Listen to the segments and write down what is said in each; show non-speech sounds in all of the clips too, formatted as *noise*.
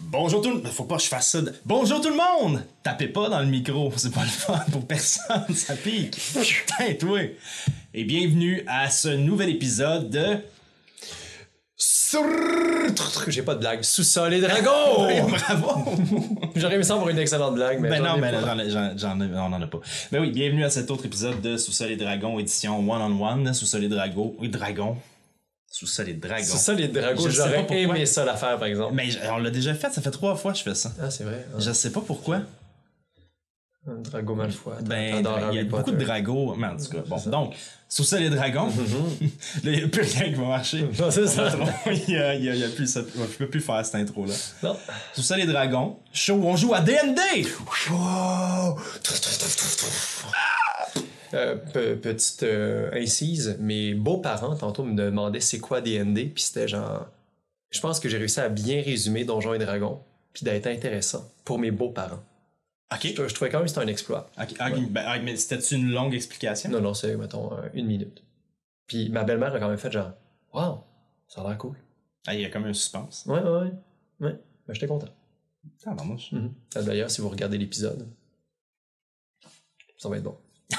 Bonjour tout le monde. Faut pas que je fasse ça. de- Bonjour tout le monde! Tapez pas dans le micro, *laughs* c'est pas le fun pour personne, ça pique. Putain, toi! Et bienvenue à ce nouvel épisode de. J'ai pas de blague. Sous-sol et dragon! *laughs* Ouais, bravo! J'aurais aimé ça avoir une excellente blague, mais. ben non, ai pas. j'en on en a pas. Ben oui, bienvenue à cet autre épisode de Sous-sol et Dragon, édition one-on-one. Sous-sol et Dragon. Oui, Dragon. Sous-sol et Dragon. Sous-sol et dragon, Je sais pas j'aurais aimé ça la faire, par exemple. Mais on l'a déjà fait, ça fait trois fois que je fais ça. Ah, c'est vrai. Je sais pas pourquoi. Un dragon Malfoy. Ben, T'adores il y a beaucoup de dragons. Mais en tout cas, bon. Donc, sous ça, les dragons. *laughs* Là, il n'y a plus rien qui va marcher. Non, c'est ça. *laughs* il a, il y a- il y a plus ça. Je peux plus faire cette intro-là. Non. Sous ça, les dragons. Show on joue à D&D. Euh, pe- petite euh, incise, mes beaux-parents, tantôt, me demandaient c'est quoi D&D, puis c'était genre... Je pense que j'ai réussi à bien résumer Donjons et Dragons, puis d'être intéressant pour mes beaux-parents. OK. Je, je trouvais quand même que c'était un exploit. Ok, ah, ben, ah, mais c'était une longue explication? Non, non, c'est, mettons, une minute. Puis ma belle-mère a quand même fait genre, wow, ça a l'air cool. Ah, il y a comme un suspense. Ouais, ouais, ouais. Ouais, ben, j'étais content. Ah, ben, moi, je- Mhm. Ah, D'ailleurs, si vous regardez l'épisode, ça va être bon. *laughs*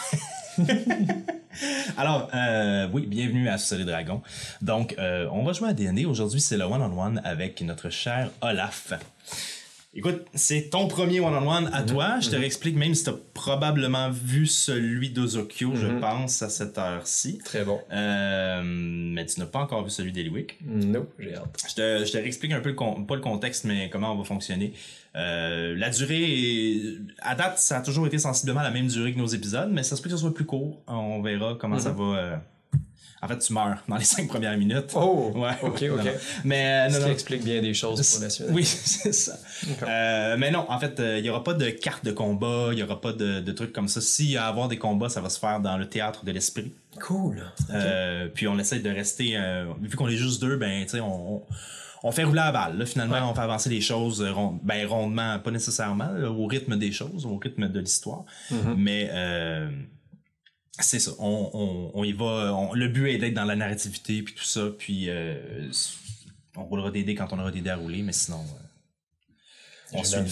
*laughs* Alors, euh, oui, bienvenue à Sous les Dragons. Donc, euh, on va jouer à D&D. Aujourd'hui, c'est le one-on-one avec notre cher Olaf. Écoute, c'est ton premier one-on-one à toi. Je te réexplique, même si tu as probablement vu celui d'Ozokyo, je Mhm. pense, à cette heure-ci. Très bon. Euh, mais tu n'as pas encore vu celui d'Eliwick. Non, j'ai hâte. Je te, je te réexplique un peu, le con- pas le contexte, mais comment on va fonctionner. Euh, la durée, est- à date, ça a toujours été sensiblement la même durée que nos épisodes, mais ça se peut que ce soit plus court. On verra comment ça va. euh. En fait, tu meurs dans les cinq premières minutes. Oh! Ouais, ok, ouais, ok. non, non. Mais Ce non, qui non. explique bien des choses pour la suite. Oui, *laughs* c'est ça. Euh, mais non, en fait, euh, il y aura pas de carte de combat, il y aura pas de, de trucs comme ça. S'il y a à avoir des combats, ça va se faire dans le théâtre de l'esprit. Cool. Euh, puis on essaie de rester, euh, vu qu'on est juste deux, ben, tu sais, on, on, on fait rouler la balle. Là, finalement, Ouais. on fait avancer les choses rond- ben, rondement, pas nécessairement, là, au rythme des choses, au rythme de l'histoire. Mhm. Mais euh, c'est ça. On, on, on y va. on- le but est d'être dans la narrativité, puis tout ça. Puis euh, on roulera des dés quand on aura des dés à rouler, mais sinon, euh, on suit le.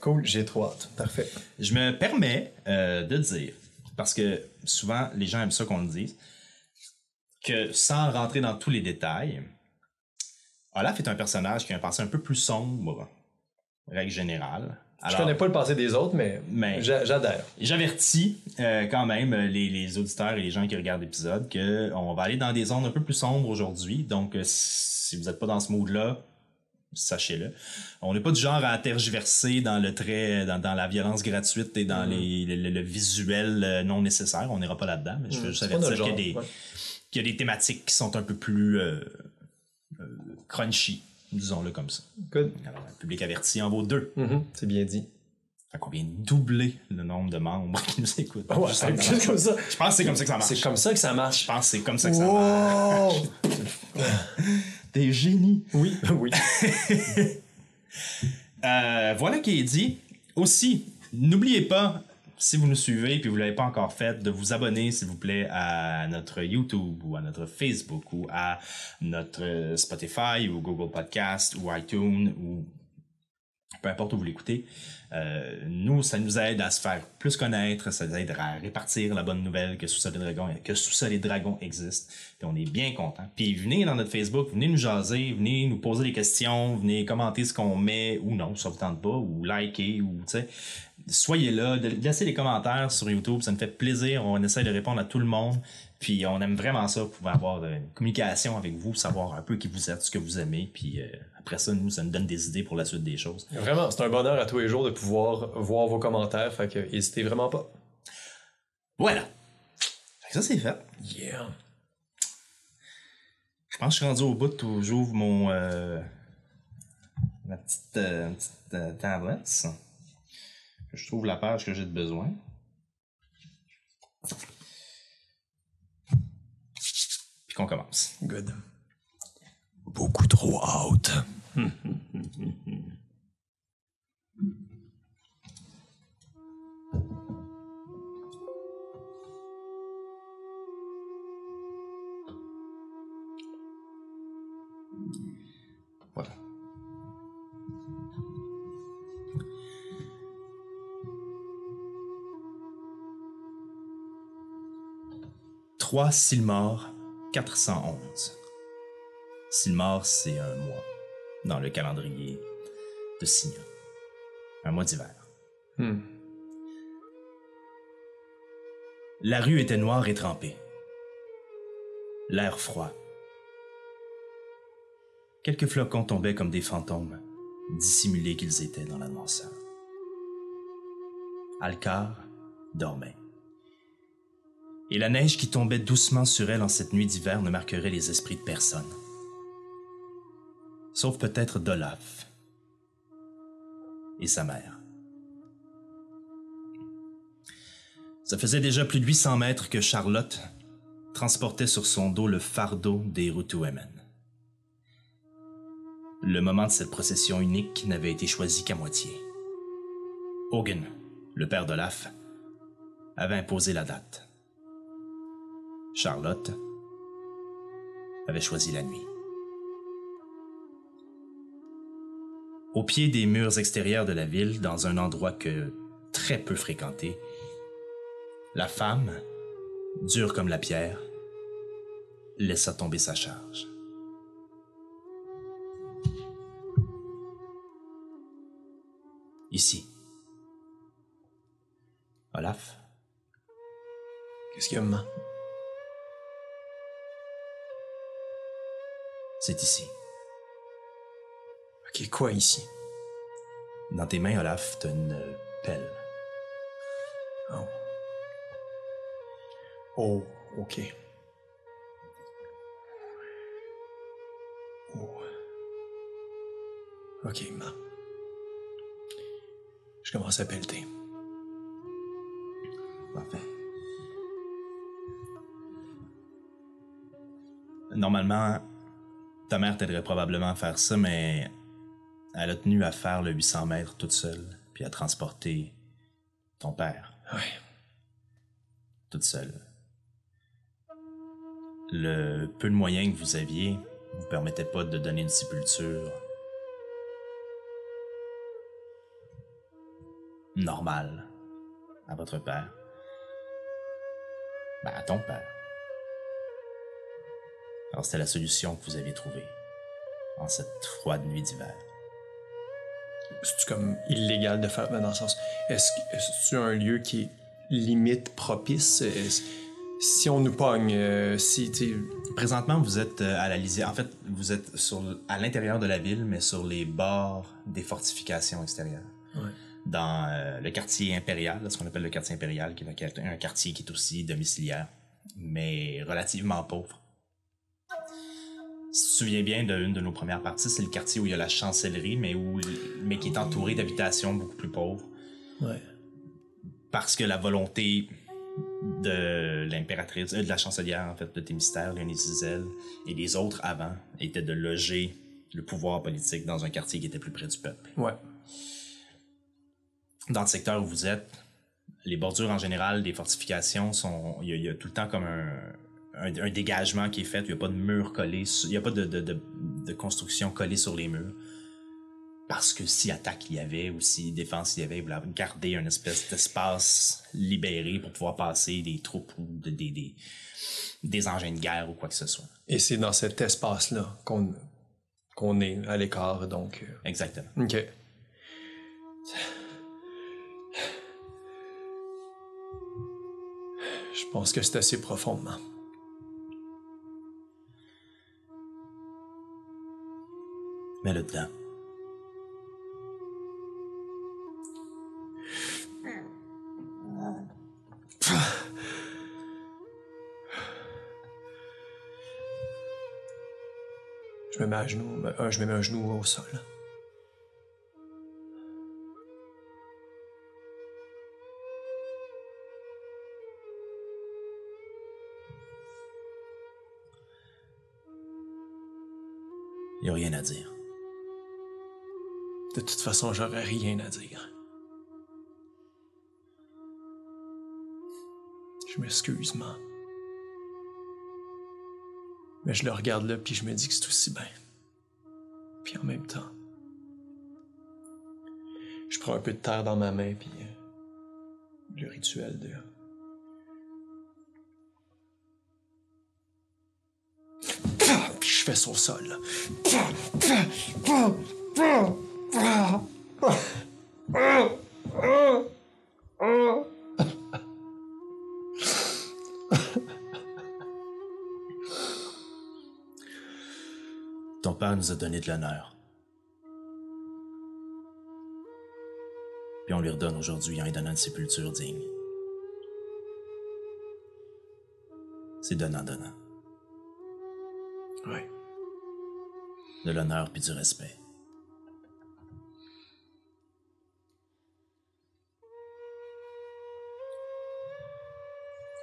Cool, j'ai trop hâte. Parfait. Je me permets euh, de dire, parce que souvent les gens aiment ça qu'on le dise, que sans rentrer dans tous les détails, Olaf est un personnage qui a un passé un peu plus sombre, règle générale. Je Alors, connais pas le passé des autres, mais, Mais- j'a- j'adhère. J'avertis euh, quand même euh, les, les auditeurs et les gens qui regardent l'épisode que on va aller dans des zones un peu plus sombres aujourd'hui. Donc, euh, si vous n'êtes pas dans ce mood-là, sachez-le. On n'est pas du genre à tergiverser dans le trait, dans, dans la violence gratuite et Mm-hmm. dans les, le, le- le visuel non nécessaire. On n'ira pas là-dedans, mais je veux Mm, juste avertir qu'il y, a des- ouais. qu'il y a des thématiques qui sont un peu plus euh, euh, crunchy, disons-le comme ça. Good. Alors, le public averti en vaut deux. Mhm, C'est bien dit. Fait qu'on vient doubler le nombre de membres *laughs* qui nous écoutent. Comme ça. Je pense que c'est comme ça que ça marche. C'est comme ça que ça Je marche. pense que c'est comme ça que ça marche. Des génies. oui, *laughs* oui. Euh, voilà qui est dit. Aussi, n'oubliez pas, si vous nous suivez et que vous ne l'avez pas encore fait, de vous abonner, s'il vous plaît, à notre YouTube ou à notre Facebook ou à notre Spotify ou Google Podcast ou iTunes ou peu importe où vous l'écoutez. Euh, nous, ça nous aide à se faire plus connaître, ça nous aide à répartir la bonne nouvelle que Sous-Sol et Dragon, que Sous-Sol Dragon existe. Puis on est bien content. Puis venez dans notre Facebook, venez nous jaser, venez nous poser des questions, venez commenter ce qu'on met ou non, ça vous tente pas, ou liker, ou tu sais. Soyez là, de- laissez des commentaires sur YouTube, ça nous fait plaisir. On essaie de répondre à tout le monde. Puis on aime vraiment ça, pouvoir avoir une communication avec vous, savoir un peu qui vous êtes, ce que vous aimez. Puis euh, après ça, nous, ça nous donne des idées pour la suite des choses. Vraiment, c'est un bonheur à tous les jours de pouvoir voir vos commentaires, fait que n'hésitez vraiment pas. Voilà. Fait que ça, c'est fait. Yeah. Je pense que je suis rendu au bout où j'ouvre mon euh, ma petite, euh, petite euh, tablette. Je trouve la page que j'ai de besoin. Puis qu'on commence. Good. Beaucoup trop out. *laughs* 3 Silmar 411. Silmar, c'est un mois dans le calendrier de Signa. Un mois d'hiver. Hmm. La rue était noire et trempée. L'air froid. Quelques flocons tombaient comme des fantômes, dissimulés qu'ils étaient dans la noirceur. Alcar dormait. Et la neige qui tombait doucement sur elle en cette nuit d'hiver ne marquerait les esprits de personne. Sauf peut-être d'Olaf et sa mère. Ça faisait déjà plus de 800 mètres que Charlotte transportait sur son dos le fardeau des Rutuemen. Le moment de cette procession unique n'avait été choisi qu'à moitié. Hogan, le père d'Olaf, avait imposé la date. Charlotte avait choisi la nuit. Au pied des murs extérieurs de la ville, dans un endroit que très peu fréquenté, la femme, dure comme la pierre, laissa tomber sa charge. Ici. Olaf, Qu'est-ce qu'il y a, maman? C'est ici. Ok, quoi ici? Dans tes mains, Olaf, t'as une pelle. Oh. Oh, ok. Oh. Ok, maman. Je commence à pelleter. Parfait. Normalement, ta mère t'aiderait probablement à faire ça, mais elle a tenu à faire le 800 mètres toute seule, puis à transporter ton père Ouais. toute seule. Le peu de moyens que vous aviez ne vous permettait pas de donner une sépulture normale à votre père. Ben, à ton père. Alors c'était la solution que vous aviez trouvée en cette froide nuit d'hiver. C'est comme illégal de faire dans le sens. Est-ce que c'est un lieu qui est limite propice? Si on nous pogne, euh, si Présentement, vous êtes euh, à la lisière. En fait, vous êtes sur, à l'intérieur de la ville, mais sur les bords des fortifications extérieures. Ouais. Dans euh, le quartier impérial, ce qu'on appelle le quartier impérial, qui est un quartier qui est aussi domiciliaire, mais relativement pauvre. Si tu te souviens bien d'une de nos premières parties, c'est le quartier où il y a la chancellerie, mais, où, mais qui est entouré d'habitations beaucoup plus pauvres ouais. parce que la volonté de l'impératrice, euh, de la chancelière, en fait, de Thémistère, Léonie Zizel et des autres avant, était de loger le pouvoir politique dans un quartier qui était plus près du peuple. Ouais. Dans le secteur où vous êtes, les bordures en général des fortifications sont. Il y, a- il y a tout le temps comme un, un, un dégagement qui est fait. Il n'y a pas de mur collé. Il n'y a pas de, de, de, de construction collée sur les murs. parce que si attaque il y avait ou si défense il y avait, il voulait garder un espèce d'espace libéré pour pouvoir passer des troupes ou de- des, des, des engins de guerre ou quoi que ce soit. Et c'est dans cet espace-là qu'on qu'on est à l'écart, donc. euh, Exactement. Ok. Je pense que c'est assez profondément. Dedans. Je me mets à genoux, euh, je me mets un genou au sol. Il n'y a rien à dire. De toute façon, j'aurais rien à dire. Je m'excuse, man. Mais je le regarde là, puis je me dis que c'est aussi bien. Puis en même temps, je prends un peu de terre dans ma main, puis euh, le rituel de. Puis je fais son sol. là. Ton père nous a donné de l'honneur. Puis on lui redonne aujourd'hui en lui donnant une sépulture digne. C'est donnant-donnant. Ouais. De l'honneur puis du respect.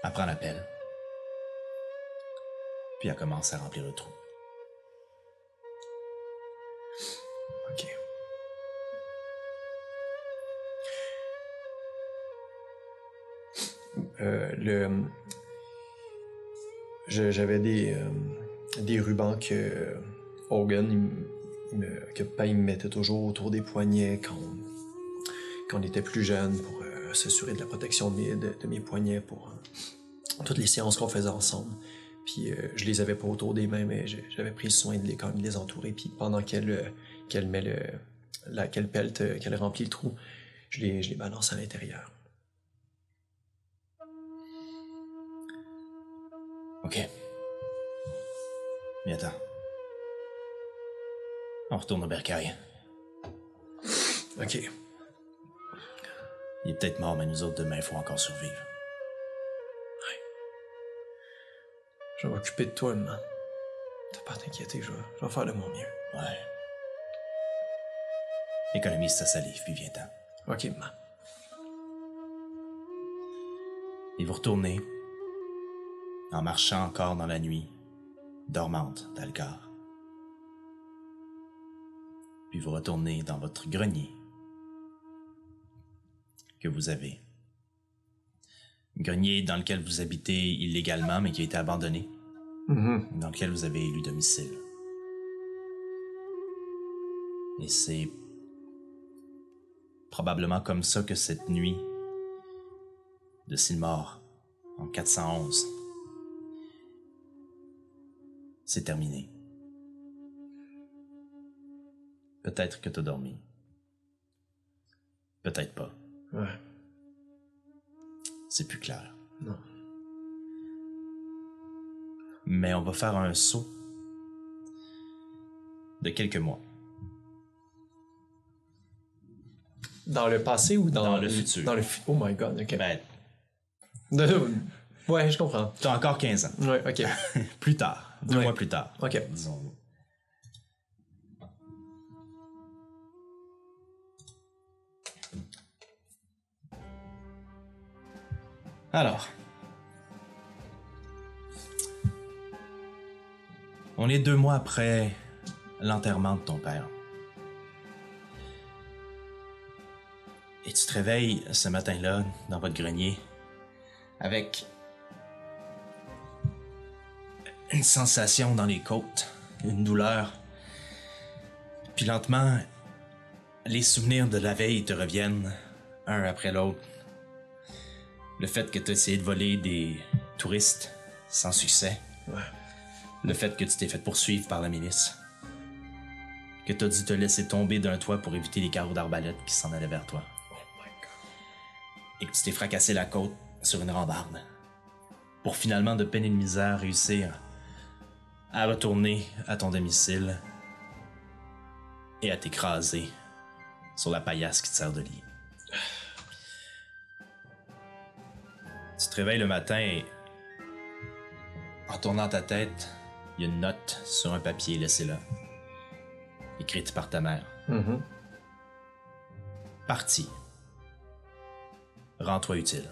Elle prend la pelle. Puis elle commence à remplir le trou. Ok. Euh, J'avais des, euh, des rubans que Hogan, que Papa il me mettait toujours autour des poignets quand, quand on était plus jeune pour euh, s'assurer de la protection de mes, de, de mes poignets pour euh, toutes les séances qu'on faisait ensemble. Puis euh, je les avais pas autour des mains, mais j'avais pris soin de les, quand même de les entourer. Puis pendant qu'elle euh, qu'elle met le, la, qu'elle pelte, euh, qu'elle remplit le trou, je les, je les balance à l'intérieur. Ok. Mais attends. On retourne au bercail. Ok. Il est peut-être mort, mais nous autres, demain, il faut encore survivre. Je vais m'occuper de toi, man. T'as pas à t'inquiéter, je vais, je vais faire de mon mieux. Ouais. Économise ta salive, puis viens-t'en. Ok, man. Et vous retournez, en marchant encore dans la nuit dormante d'Algar. Puis vous retournez dans votre grenier que vous avez. Grenier dans lequel vous habitez illégalement, mais qui a été abandonné, Mhm. dans lequel vous avez élu domicile. Et c'est probablement comme ça que cette nuit de Silmar en 411 c'est terminé. Peut-être que t'as dormi. Peut-être pas. Ouais. C'est plus clair. Non. Mais on va faire un saut de quelques mois. Dans le passé ou dans, Dans le futur. Dans le fu- Oh my god, ok. Ben, *laughs* Ouais, je comprends. t'as encore 15 ans. Ouais, ok. *laughs* Plus tard. Deux Ouais. mois plus tard. Ok. Disons. Alors. On est deux mois après l'enterrement de ton père. Et tu te réveilles ce matin-là dans votre grenier avec une sensation dans les côtes, une douleur. Puis lentement, les souvenirs de la veille te reviennent, un après l'autre. Le fait que tu as essayé de voler des touristes sans succès. Le fait que tu t'es fait poursuivre par la milice. Que tu as dû te laisser tomber d'un toit pour éviter les carreaux d'arbalète qui s'en allaient vers toi. Et que tu t'es fracassé la côte sur une rambarde. Pour finalement, de peine et de misère, réussir à retourner à ton domicile et à t'écraser sur la paillasse qui te sert de lit. *sighs* *laughs* Tu te réveilles le matin et en tournant ta tête, il y a une note sur un papier laissé là, écrite par ta mère. Parti. Rends-toi utile.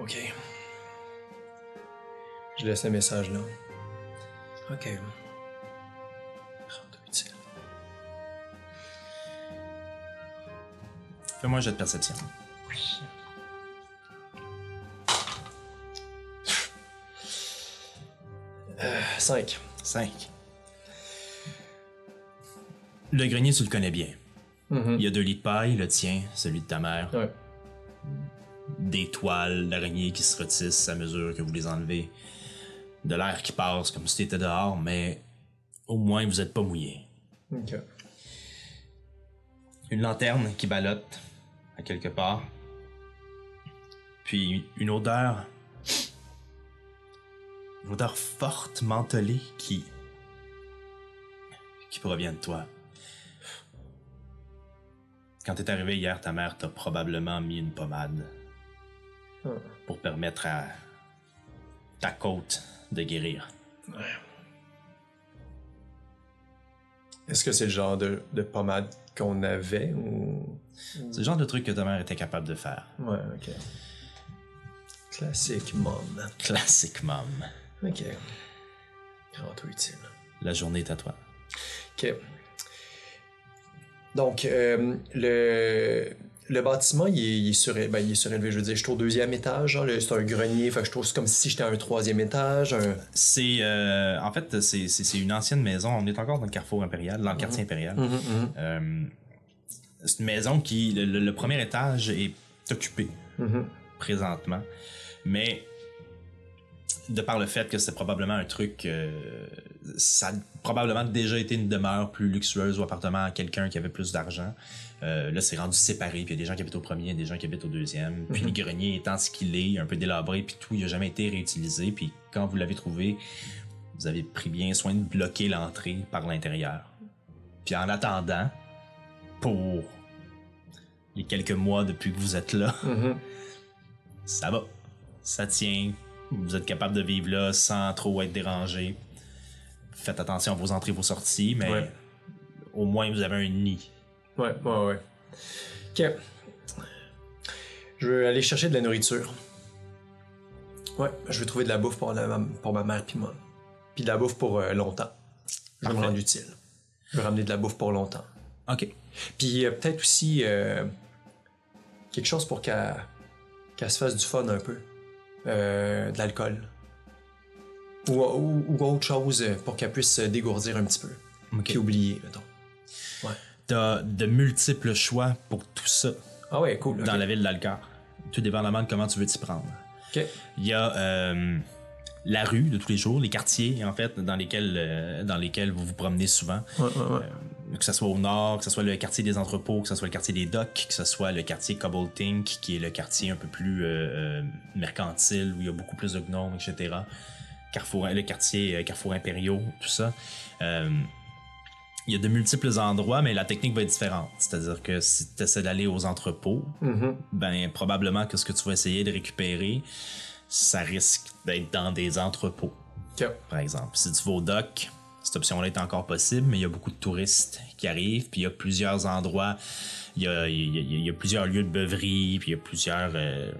Ok. Je laisse un message là. Ok. Fais-moi un jet de perception. 5. 5. Le grenier, tu le connais bien. Il y a deux lits de paille, le tien, celui de ta mère. Ouais. Des toiles d'araignées qui se retissent à mesure que vous les enlevez. De l'air qui passe comme si t'étais dehors, mais au moins vous êtes pas mouillé. Une lanterne qui ballotte à quelque part. Puis une odeur. Une odeur forte, mentholée qui. qui provient de toi. Quand t'es arrivé hier, ta mère t'a probablement mis une pommade. Pour permettre à ta côte de guérir. Est-ce que c'est le genre de, de pommade qu'on avait ou. C'est le genre de truc que ta mère était capable de faire. Ouais, ok. Classique, mom. Classique, mom. Ok. Rends-toi utile. La journée est à toi. Ok. Donc, euh, le, le bâtiment, il est, il est suré- ben, il est surélevé. Je veux dire, je suis au deuxième étage. là, C'est un grenier. Fait je trouve c'est comme si j'étais à un troisième étage. un- C'est euh, en fait c'est une ancienne maison. On est encore dans le carrefour impérial, dans le quartier impérial. Euh, c'est une maison qui le, le- le premier étage est occupé présentement, mais de par le fait que c'est probablement un truc, euh, ça a probablement déjà été une demeure plus luxueuse ou appartement à quelqu'un qui avait plus d'argent. Euh, là, c'est rendu séparé, puis il y a des gens qui habitent au premier, des gens qui habitent au deuxième. Puis le grenier étant ce qu'il est, un peu délabré, puis tout, il n'a jamais été réutilisé. Puis quand vous l'avez trouvé, vous avez pris bien soin de bloquer l'entrée par l'intérieur. Puis en attendant, pour les quelques mois depuis que vous êtes là, ça va. Ça tient. Vous êtes capable de vivre là sans trop être dérangé. Faites attention à vos entrées, vos sorties, mais Ouais. au moins vous avez un nid. Ouais, ouais, ouais. Ok. Je veux aller chercher de la nourriture. Ouais, je veux trouver de la bouffe pour, la- pour ma mère puis moi. Puis de la bouffe pour euh, longtemps. Je vais me rendre utile. Je veux ramener de la bouffe pour longtemps. Ok. Puis euh, peut-être aussi euh, quelque chose pour qu'elle qu'elle se fasse du fun un peu. Euh, de l'alcool. Ou, ou- ou autre chose euh, pour qu'elle puisse se dégourdir un petit peu. Ok. Puis oublier, mettons. Ouais. T'as de multiples choix pour tout ça Ah ouais, cool. dans la ville d'Alcar. Tout dépendamment de comment tu veux t'y prendre. Il y a euh, la rue de tous les jours, les quartiers en fait dans lesquels euh, dans lesquels vous vous promenez souvent. Ouais, ouais, ouais. Que ce soit au nord, que ce soit le quartier des entrepôts, que ce soit le quartier des docks, que ce soit le quartier Cobbletink, qui est le quartier un peu plus euh, euh, mercantile, où il y a beaucoup plus de gnomes, etc. Carrefour, le quartier euh, Carrefour Impériaux, tout ça. Euh, il y a de multiples endroits, mais la technique va être différente. C'est-à-dire que si tu essaies d'aller aux entrepôts, ben probablement que ce que tu vas essayer de récupérer, ça risque d'être dans des entrepôts par exemple. Si tu vas au dock, cette option-là est encore possible, mais il y a beaucoup de touristes qui arrivent, puis il y a plusieurs endroits, il y a, il y a- il y a plusieurs lieux de beuverie, puis il y a plusieurs... euh,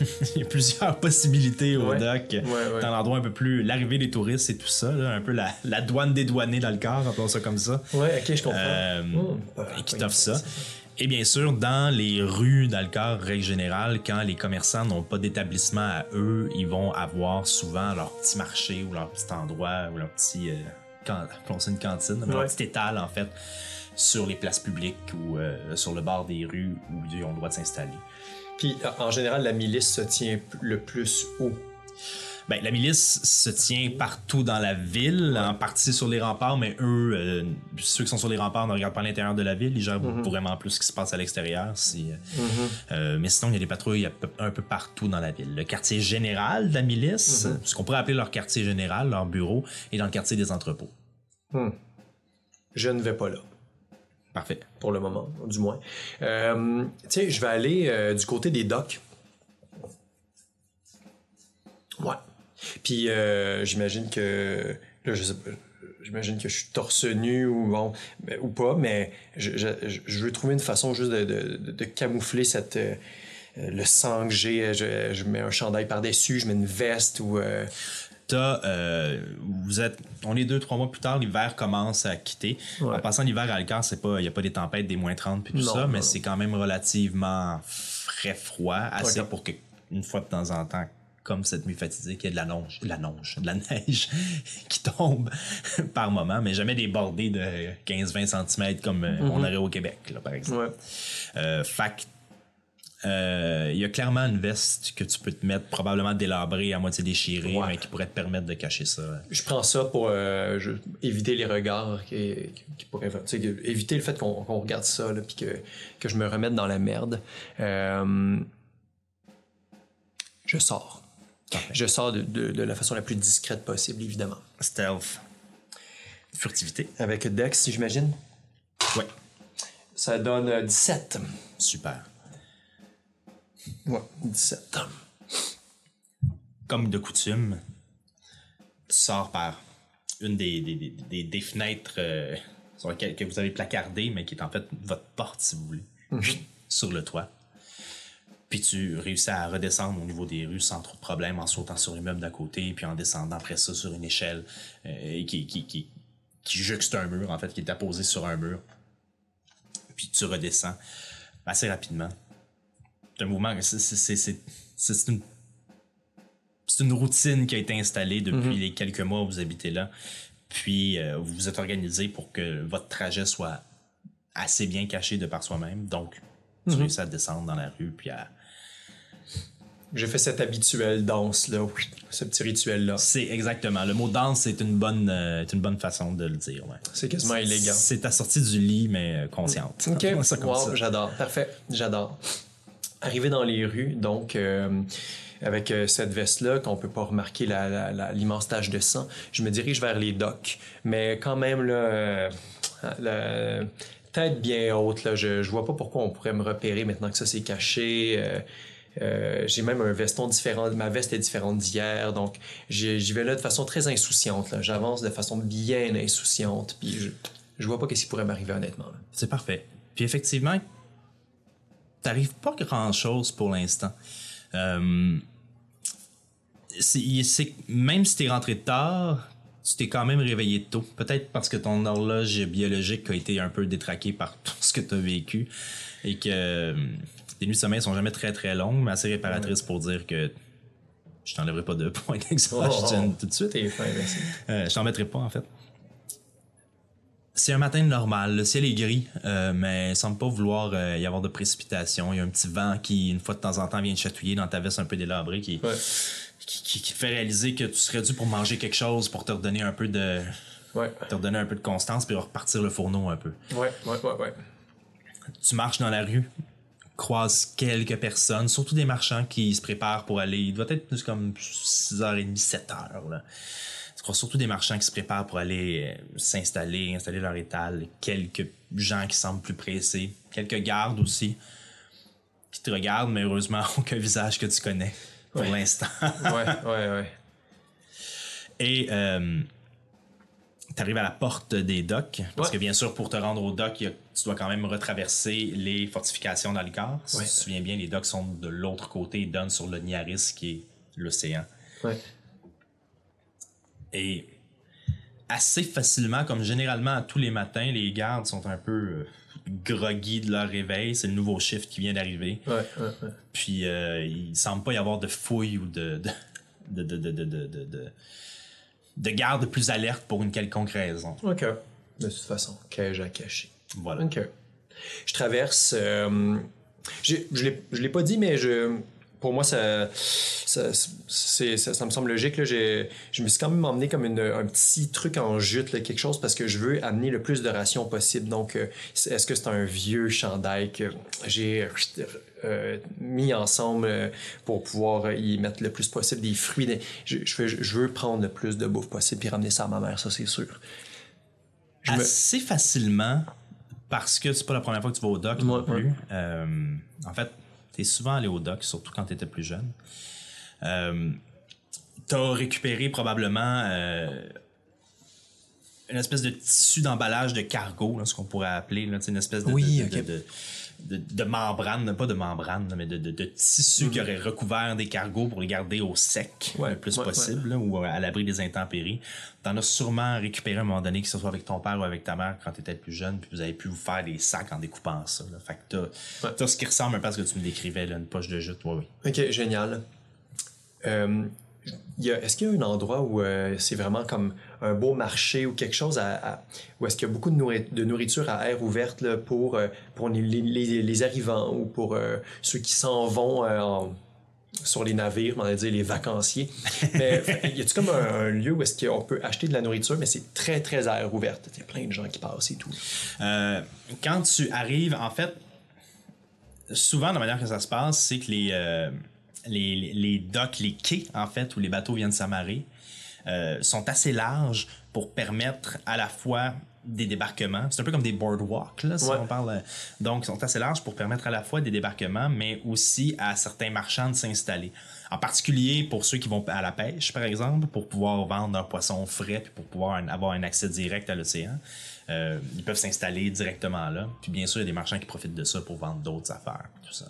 *laughs* il y a plusieurs possibilités au Ouais. dock. Ouais, ouais. Dans l'endroit un peu plus... L'arrivée des touristes et tout ça, là, un peu la, la douane dédouanée dans le corps, appelons ça comme ça. Ouais, ok, je comprends. Euh, Mmh, et qui t'offre ça. Et bien sûr, dans les rues d'Alcar, règle générale, quand les commerçants n'ont pas d'établissement à eux, ils vont avoir souvent leur petit marché ou leur petit endroit ou leur petit, euh, can- une cantine, mais Ouais. un petit étal en fait sur les places publiques ou euh, sur le bord des rues où ils ont le droit de s'installer. Puis en général, la milice se tient le plus haut. Ben, la milice se tient partout dans la ville, en partie sur les remparts, mais eux, euh, ceux qui sont sur les remparts ne regardent pas l'intérieur de la ville, ils gèrent vraiment plus ce qui se passe à l'extérieur. si, euh, euh, mais sinon, il y a des patrouilles un peu, un peu partout dans la ville. Le quartier général de la milice, ce qu'on pourrait appeler leur quartier général, leur bureau, est dans le quartier des entrepôts. Je ne vais pas là. Parfait. pour le moment, du moins. Euh, tiens, je vais aller du côté des docks. Ouais. Puis euh, j'imagine que là, je sais pas, j'imagine que je suis torse nu ou bon mais- ou pas, mais je, je- je veux trouver une façon juste de, de- de- camoufler cette euh, le sang que j'ai. Je, je mets un chandail par dessus, je mets une veste ou euh, T'as, euh, vous êtes, on est deux, trois mois plus tard, l'hiver commence à quitter. Ouais. En passant l'hiver à Alcar, c'est pas, il y a pas des tempêtes, des moins 30 puis tout Non, ça, mais c'est quand même relativement frais froid, assez pour que, une fois de temps en temps, comme cette nuit fatidique, il y a de la neige, de la neige, de la neige qui tombe *laughs* par moment, mais jamais des bordées de 15-20 cm comme euh, Mhm. on aurait au Québec, là, par exemple. ouais. Euh, que, euh, il y a clairement une veste que tu peux te mettre, probablement délabrée, à moitié déchirée, Ouais. mais qui pourrait te permettre de cacher ça. Je prends ça pour euh, je- éviter les regards qui, qui pourraient éviter le fait qu'on regarde ça là, puis que, que je me remette dans la merde. Euh, je sors. Je sors de, de- de la façon la plus discrète possible, évidemment. Stealth. Furtivité. Avec Dex, j'imagine? Ouais. Ça donne euh, 17. Super. Ouais, 17. Comme de coutume, tu sors par une des, des, des, des- fenêtres euh, sur lesquelles que vous avez placardées, mais qui est en fait votre porte, si vous voulez, sur le toit. Puis tu réussis à redescendre au niveau des rues sans trop de problèmes en sautant sur les meubles d'à côté, puis en descendant après ça sur une échelle euh, qui, qui, qui, qui juxte un mur, en fait, qui est apposé sur un mur. Puis tu redescends assez rapidement. C'est un mouvement, c'est- une c'est une routine qui a été installée depuis les quelques mois où vous habitez là. Puis euh, vous vous êtes organisé pour que votre trajet soit assez bien caché de par soi-même. Donc, tu réussis à descendre dans la rue puis à. J'ai fait cette habituelle danse là, oui, ce petit rituel là. C'est exactement. Le mot danse, c'est une bonne, euh, est une bonne façon de le dire. ouais. C'est quasiment élégant. C'est ta sortie du lit, mais euh, consciente. Ok, Wow, j'adore. Parfait, j'adore. Arrivé dans les rues, donc euh, avec euh, cette veste-là, qu'on peut pas remarquer l'immense tache de sang, je me dirige vers les docks. Mais quand même, là, la tête bien haute, là, je, je vois pas pourquoi on pourrait me repérer maintenant que ça c'est caché. Euh, j'ai même un veston différent, ma veste est différente d'hier, donc j'y vais là de façon très insouciante. J'avance de façon bien insouciante, puis je, je vois pas qu'est-ce qui pourrait m'arriver honnêtement. C'est parfait. Puis effectivement, t'arrives pas grand chose pour l'instant. Euh, même si t'es rentré tard, tu t'es quand même réveillé tôt. Peut-être parce que ton horloge biologique a été un peu détraquée par *laughs* tout ce que t'as vécu et que tes nuits de sommeil sont jamais très très longues, mais assez réparatrices pour dire que je t'enlèverai pas de points *laughs* d'exhaustion tout de suite. T'es fin, merci. Euh, je t'en mettrai pas, en fait. C'est un matin normal. Le ciel est gris, euh, mais il semble pas vouloir euh, y avoir de précipitation. Il y a un petit vent qui, une fois de temps en temps, vient te chatouiller dans ta veste un peu délabrée, qui, Ouais. qui, qui- qui te fait réaliser que tu serais dû pour manger quelque chose pour te redonner un peu de, Ouais. te redonner un peu de constance puis repartir le fourneau un peu. Ouais, ouais, ouais, ouais. Tu marches dans la rue, croises quelques personnes, surtout des marchands qui se préparent pour aller. Il doit être plus comme 6h30, 7h. Là. Tu croises surtout des marchands qui se préparent pour aller euh, s'installer, installer leur étal. Quelques gens qui semblent plus pressés. Quelques gardes aussi qui te regardent, mais heureusement, *laughs* aucun visage que tu connais pour Ouais. l'instant. Ouais, ouais, ouais. Et euh, arrives à la porte des docks. Parce Ouais. que bien sûr, pour te rendre aux docks, il y a- tu dois quand même retraverser les fortifications d'Alcar. Si Ouais. tu te souviens bien, les docks sont de l'autre côté, ils donnent sur le Niaris, qui est l'océan. Ouais. Et assez facilement, comme généralement tous les matins, les gardes sont un peu euh, groggy de leur réveil. C'est le nouveau shift qui vient d'arriver. Ouais, ouais, ouais. Puis euh, il semble pas y avoir de fouilles ou de de de de de de, de- de- de garde plus alerte pour une quelconque raison. OK. De toute façon, qu'ai-je à cacher? Voilà. OK. Je traverse. euh, je je l'ai pas dit, mais je, pour moi, ça, ça, ça, ça me semble logique. Là. Je me suis quand même emmené comme une- un petit truc en jute, là, quelque chose, parce que je veux amener le plus de rations possible. Donc, euh, est-ce que c'est un vieux chandail que j'ai euh, mis ensemble euh, pour pouvoir y mettre le plus possible des fruits? Je, je veux, je veux prendre le plus de bouffe possible puis ramener ça à ma mère, ça, c'est sûr. Je me- Assez facilement, parce que c'est pas la première fois que tu vas au doc non plus. ouais. Euh, en fait, tu es souvent allé au doc, surtout quand tu étais plus jeune. Euh, tu as récupéré probablement euh, une espèce de tissu d'emballage de cargo, là, ce qu'on pourrait appeler, là, une espèce de, Oui, de, de, de, de- membrane, pas de membrane, mais de, de, de tissu qui aurait recouvert des cargos pour les garder au sec. Ouais, le plus ouais, possible, là, ou à l'abri des intempéries. T'en as sûrement récupéré à un moment donné, que ce soit avec ton père ou avec ta mère quand tu étais plus jeune, puis vous avez pu vous faire des sacs en découpant ça. Là. Fait que t'as, ce qui ressemble un peu à ce que tu me décrivais, là, une poche de jute, oui, oui. Ok, génial. Euh, Est-ce qu'il y a un endroit où euh, c'est vraiment comme un beau marché ou quelque chose à, à- où est-ce qu'il y a beaucoup de, nourri- de nourriture à air ouverte là, pour, euh, pour les, les- les- les arrivants ou pour euh, ceux qui s'en vont en- sur les navires, on va dire les vacanciers? *laughs* Mais fait, y a-t-il comme un, un lieu où est-ce qu'on peut acheter de la nourriture, mais c'est très très à air ouverte? Il y a plein de gens qui passent et tout. Quand tu arrives, en fait, souvent la manière que ça se passe, c'est que les, les, docks, les quais, en fait, où les bateaux viennent s'amarrer, euh, sont assez larges pour permettre à la fois des débarquements. C'est un peu comme des boardwalks, là, si Ouais. on parle. euh, Donc, ils sont assez larges pour permettre à la fois des débarquements, mais aussi à certains marchands de s'installer. En particulier pour ceux qui vont à la pêche, par exemple, pour pouvoir vendre leurs poissons frais, puis pour pouvoir avoir un accès direct à l'océan. Euh, ils peuvent s'installer directement là. Puis bien sûr, il y a des marchands qui profitent de ça pour vendre d'autres affaires, tout ça.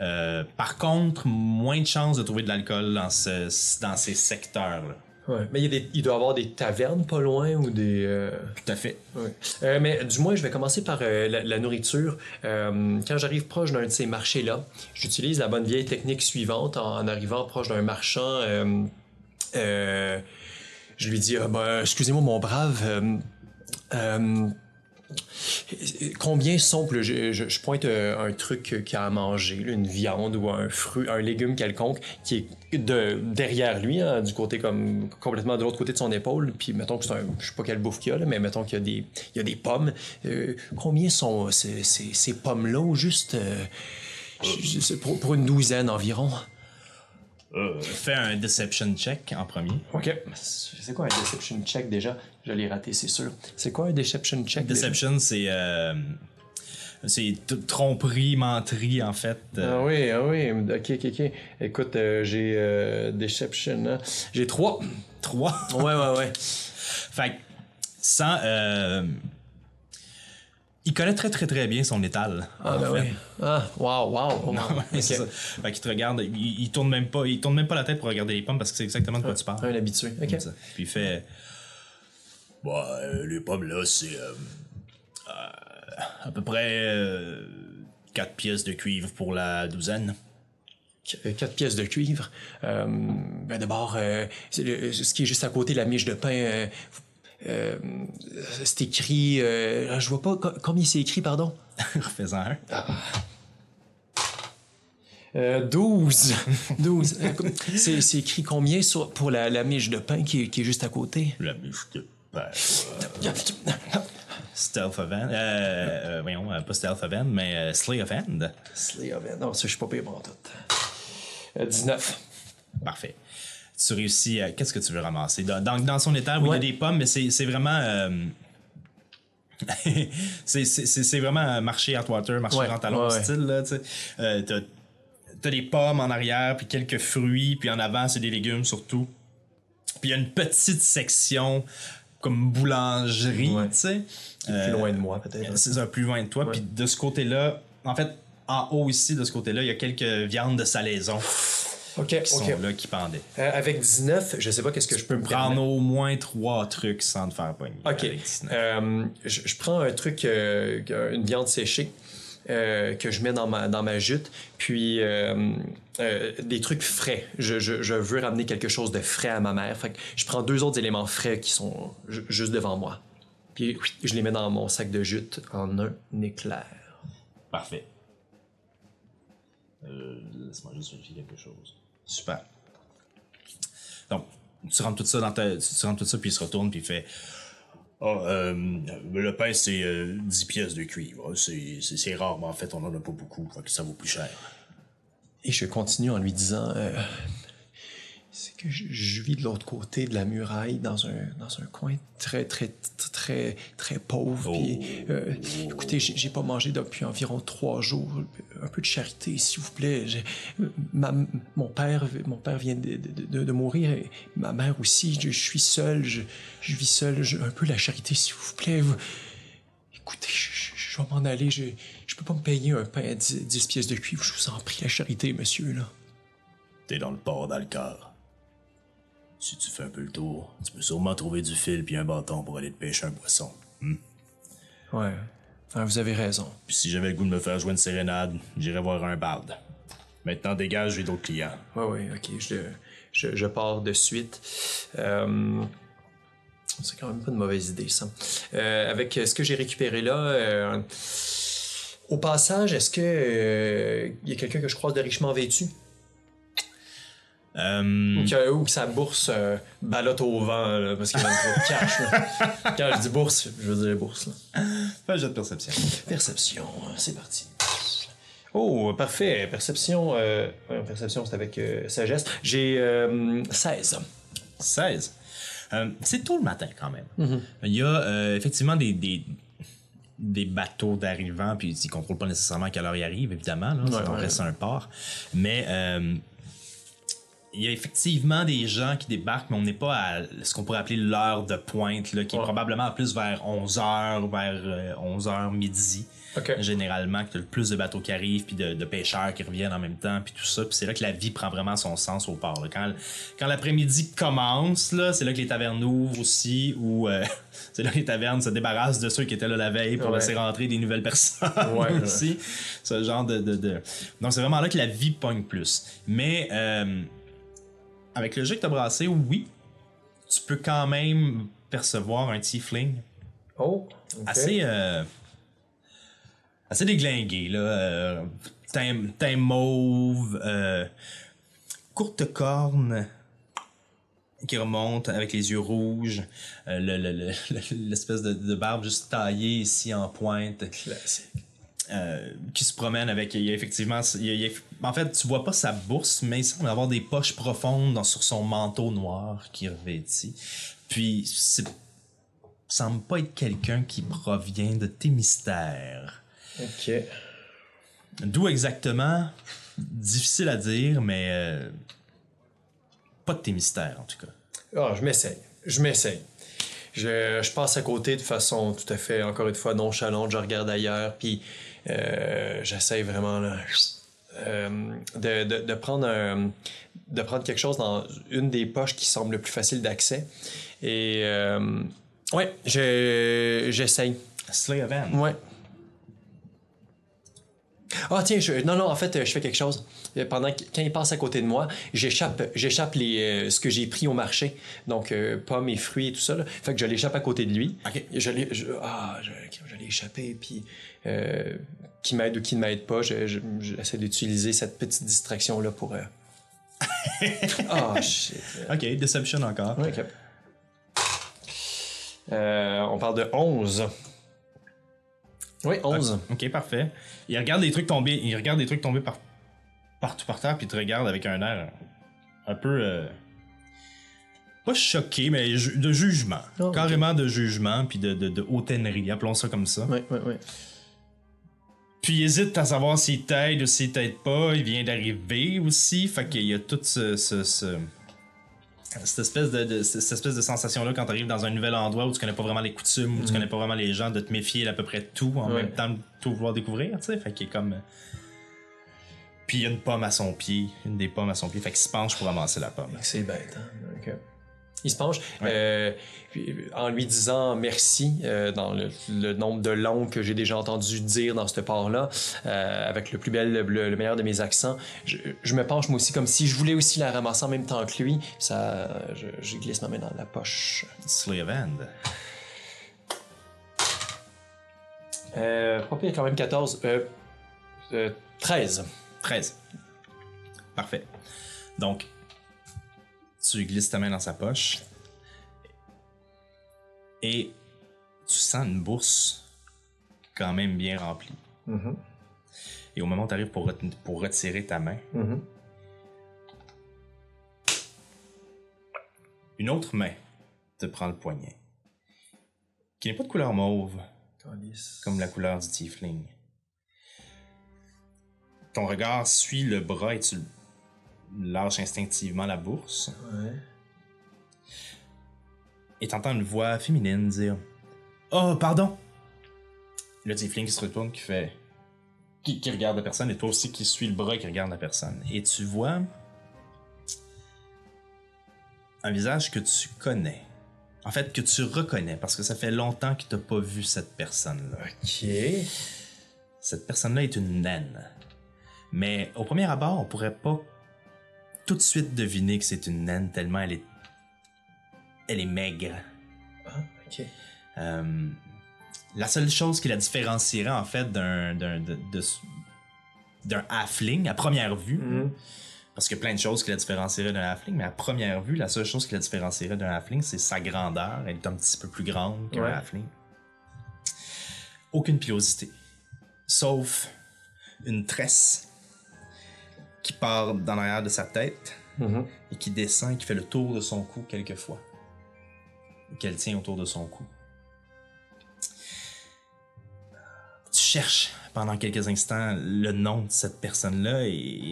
Euh, par contre, moins de chances de trouver de l'alcool dans, ce, dans ces secteurs-là. Ouais. Mais il, y a des- il doit y avoir des tavernes pas loin ou des. euh, Tout à fait. Ouais. Euh, mais du moins, je vais commencer par euh, la, la nourriture. Quand j'arrive proche d'un de ces marchés-là, j'utilise la bonne vieille technique suivante en, en arrivant proche d'un marchand. je lui dis, Ah, ben, excusez-moi, mon brave. Euh, euh, Combien sont, je, je- pointe euh, un truc qu'il a à manger, une viande ou un fruit, un légume quelconque qui est de, derrière lui, hein, du côté comme complètement de l'autre côté de son épaule. Puis mettons que c'est un, je sais pas quelle bouffe qu'il y a, là, mais mettons qu'il y a des, il y a des pommes. Euh, combien sont ces, ces- ces pommes-là juste euh, pour, pour une douzaine environ? Fais un deception check en premier. Ok. C'est quoi un deception check déjà? Je l'ai raté, c'est sûr. C'est quoi un deception check? Deception, c'est. euh, c'est tromperie, menterie, en fait. Euh, Ah oui, ah oui, ok, ok, ok. Écoute, euh, j'ai euh, Deception, hein. J'ai trois. Trois? Ouais, ouais, ouais. *laughs* Fait que, sans. Euh, il connaît très, très, très bien son étal. Ah, en ben fait. oui. Ah, wow, wow. wow. *laughs* Ouais, c'est Ok. ça. Fait qu'il te regarde, il, il tourne même pas, il tourne même pas la tête pour regarder les pommes parce que c'est exactement de quoi tu parles. Un habitué. Ok. Puis il fait. Bah, euh, les pommes là, c'est euh, euh, à peu près 4 pièces de cuivre pour la douzaine. Qu- euh, Quatre pièces de cuivre. Euh, ben d'abord, euh, ce qui est juste à côté la miche de pain, euh, euh, c'est écrit. euh, je vois pas co- combien c'est écrit, pardon. *laughs* Refais-en un. Euh, 12. 12. *laughs* Euh, c'est écrit combien sur, pour la, la miche de pain qui est, qui est juste à côté? La miche de pain. *laughs* Stealth of Hand. Euh, voyons, pas Stealth of Hand, mais Slay of Hand. Slay of Hand. Non, ça, je suis pas payé pour tout. Euh, 19. Parfait. Tu réussis à. Qu'est-ce que tu veux ramasser? Dans, dans, dans son étal, oui, il y Ouais. a des pommes, mais c'est vraiment. euh, *laughs* c'est- vraiment marché Atwater, marché Ouais, grand talon ouais, ouais. style. Là. Euh, T'as des pommes en arrière, puis quelques fruits, puis en avant, c'est des légumes surtout. Puis il y a une petite section comme boulangerie, Ouais. tu sais. Plus Euh, loin de moi, peut-être. c'est ça, plus loin de toi. Puis de ce côté-là, en fait, en haut ici, de ce côté-là, il y a quelques viandes de salaison Ok, qui sont ok. là, qui pendaient. Euh, avec 19, je sais pas qu'est-ce que je peux me Prendre permettre. au moins trois trucs sans te faire pogner. Ok. avec 19. Euh, je, je prends un truc, euh, une viande séchée. que je mets dans ma, dans ma jute, puis des trucs frais. Je, je, je veux ramener quelque chose de frais à ma mère. Fait que je prends deux autres éléments frais qui sont ju- juste devant moi. Puis je les mets dans mon sac de jute en un éclair. Parfait. Euh, Laisse-moi juste vérifier quelque chose. Super. Donc, tu rentres tout ça dans ta. Tu rentres tout ça, puis il se retourne, puis il fait. Ah, euh, le pain, c'est euh, 10 pièces de cuivre. C'est- C'est rare, mais en fait, on en a pas beaucoup, que ça vaut plus cher. Et je continue en lui disant euh, C'est que je, je vis de l'autre côté de la muraille, dans un, dans un coin très, très, très, très, pauvre. Puis, euh, écoutez, j'ai pas mangé depuis environ trois jours. Un peu de charité, s'il vous plaît. Ma- mon, père, mon père vient de, de- de- de mourir, et ma mère aussi. Je, je suis seul, je, je vis seul. Je- un peu la charité, s'il vous plaît. Vous- Écoutez, je, vais m'en aller. Je, je peux pas me payer un pain à 10, 10 pièces de cuivre. Je vous en prie, la charité, monsieur, là. T'es dans le port d'Alcar. Si tu fais un peu le tour, tu peux sûrement trouver du fil puis un bâton pour aller te pêcher un poisson. Ouais. Ah, vous avez raison. Puis si j'avais le goût de me faire jouer une sérénade, j'irais voir un barde. Maintenant, dégage, j'ai d'autres clients. Ouais, ouais, ok. Je, je, je pars de suite. Euh, c'est quand même pas une mauvaise idée, ça. Euh, avec ce que j'ai récupéré là, euh, au passage, est-ce que euh, il y a quelqu'un que je croise de richement vêtu? Euh, Ou, que, ou que sa bourse euh, ballotte au vent, là, parce qu'il a trop de *laughs* cash. là. Quand je dis bourse, je veux dire bourse. Là. fais un jet de perception. Perception, c'est parti. Oh, parfait. Perception, euh, ouais, perception, c'est avec euh, sagesse. J'ai euh, 16. 16. Euh, c'est tôt le matin quand même. Il y a euh, effectivement des, des, des bateaux d'arrivants, puis ils ne contrôlent pas nécessairement à quelle heure ils arrivent, évidemment. Là, ça ouais. reste un port. Mais euh, il y a effectivement des gens qui débarquent, mais on n'est pas à ce qu'on pourrait appeler l'heure de pointe, là, qui est probablement plus vers 11h, vers euh, 11h midi. OK. Généralement, que tu as le plus de bateaux qui arrivent, puis de, de pêcheurs qui reviennent en même temps, puis tout ça. Puis c'est là que la vie prend vraiment son sens au port. là. Quand, quand l'après-midi commence, là, c'est là que les tavernes ouvrent aussi, ou euh, *laughs* c'est là que les tavernes se débarrassent de ceux qui étaient là la veille pour Ouais. laisser rentrer des nouvelles *laughs* personnes ouais. aussi. Ce genre de, de, de- Donc c'est vraiment là que la vie pogne plus. Mais euh, avec le jeu que tu as brassé, oui, tu peux quand même percevoir un tiefling. Oh, assez euh, assez déglingué là euh, teint, teint mauve euh, courte corne qui remonte avec les yeux rouges euh, le- le- le- *laughs* l'espèce de, de barbe juste taillée ici en pointe. Classique. Euh, qui se promène avec il y a effectivement il y a- il y a- en fait tu vois pas sa bourse mais il semble avoir des poches profondes dans- sur son manteau noir qui revêtit puis c'est semble pas être quelqu'un qui provient de tes mystères OK. d'où exactement difficile à dire mais euh, pas de tes mystères en tout cas Ah, je m'essaye. Je m'essaye. Je, je passe à côté de façon tout à fait, encore une fois, nonchalante. Je regarde ailleurs, puis euh, j'essaye vraiment là, euh, de, de, de prendre un- de prendre quelque chose dans une des poches qui semble le plus facile d'accès. Et euh, ouais, je- j'essaye. Slay of Hand. Ouais. Ah tiens, je, non non, en fait, je fais quelque chose. Euh, Pendant quand il passe à côté de moi, j'échappe, j'échappe les euh, ce que j'ai pris au marché, donc euh, pommes et fruits et tout ça. là. Fait que je l'échappe à côté de lui. Ok. Je l'ai, je- ah, je, je l'ai échappé, puis euh, qui m'aide ou qui ne m'aide pas, je- je- j'essaie d'utiliser cette petite distraction là pour. euh, *laughs* Ah shit. ok Deception encore Ouais, ok. Euh, on parle de 11. Oui, 11. Ok, parfait. Il regarde des trucs tomber, il regarde des trucs tomber par, partout par terre, puis il te regarde avec un air un peu. euh, pas choqué, mais ju- de jugement. Oh. Carrément de jugement, puis de, de, de hautainerie, appelons ça comme ça. Oui, oui, oui. Puis il hésite à savoir s'il t'aide ou s'il t'aide pas. Il vient d'arriver aussi, fait qu'il y a toute ce. ce- ce- cette espèce de, de- cette espèce de sensation là quand tu arrives dans un nouvel endroit où tu connais pas vraiment les coutumes où tu connais pas vraiment les gens de te méfier d'à peu près tout en Ouais. même temps de tout vouloir découvrir tu sais fait qu'il est comme puis il y a une pomme à son pied une des pommes à son pied fait qu'il se penche pour ramasser la pomme C'est bête, hein? Il se penche euh, puis, en lui disant merci euh, dans le, le nombre de langues que j'ai déjà entendu dire dans ce port-là, euh, avec le plus bel, le, le meilleur de mes accents. Je, je me penche moi aussi comme si je voulais aussi la ramasser en même temps que lui. Ça, je, je glisse ma main dans la poche. Hand. Euh, pas pire, quand même 14. Euh, euh, 13. 13. Parfait. Donc, tu glisses ta main dans sa poche et tu sens une bourse quand même bien remplie. Et au moment où tu arrives pour, ret- pour retirer ta main, une autre main te prend le poignet, qui n'est pas de couleur mauve, comme la couleur du tiefling. Ton regard suit le bras et tu lâches instinctivement la bourse. Et t'entends une voix féminine dire Oh, pardon! Le tiefling qui se retourne, qui fait. Qui, qui regarde la personne, et toi aussi qui suis le bras et qui regarde la personne. Et tu vois. Un visage que tu connais. En fait, que tu reconnais, parce que ça fait longtemps que t'as pas vu cette personne-là. Ok. Cette personne-là est une naine. Mais au premier abord, on pourrait pas tout de suite deviner que c'est une naine tellement elle est. Elle est maigre. Ah, ok. Euh, la seule chose qui la différencierait en fait d'un d'un d'un halfling à première vue, parce qu'il y a plein de choses qui la différencieraient d'un halfling, mais à première vue, la seule chose qui la différencierait d'un halfling, c'est sa grandeur. Elle est un petit peu plus grande qu'un Ouais. halfling. Aucune pilosité, sauf une tresse qui part dans l'arrière de sa tête et qui descend et qui fait le tour de son cou quelquefois. Et qu'elle tient autour de son cou. Tu cherches pendant quelques instants le nom de cette personne-là,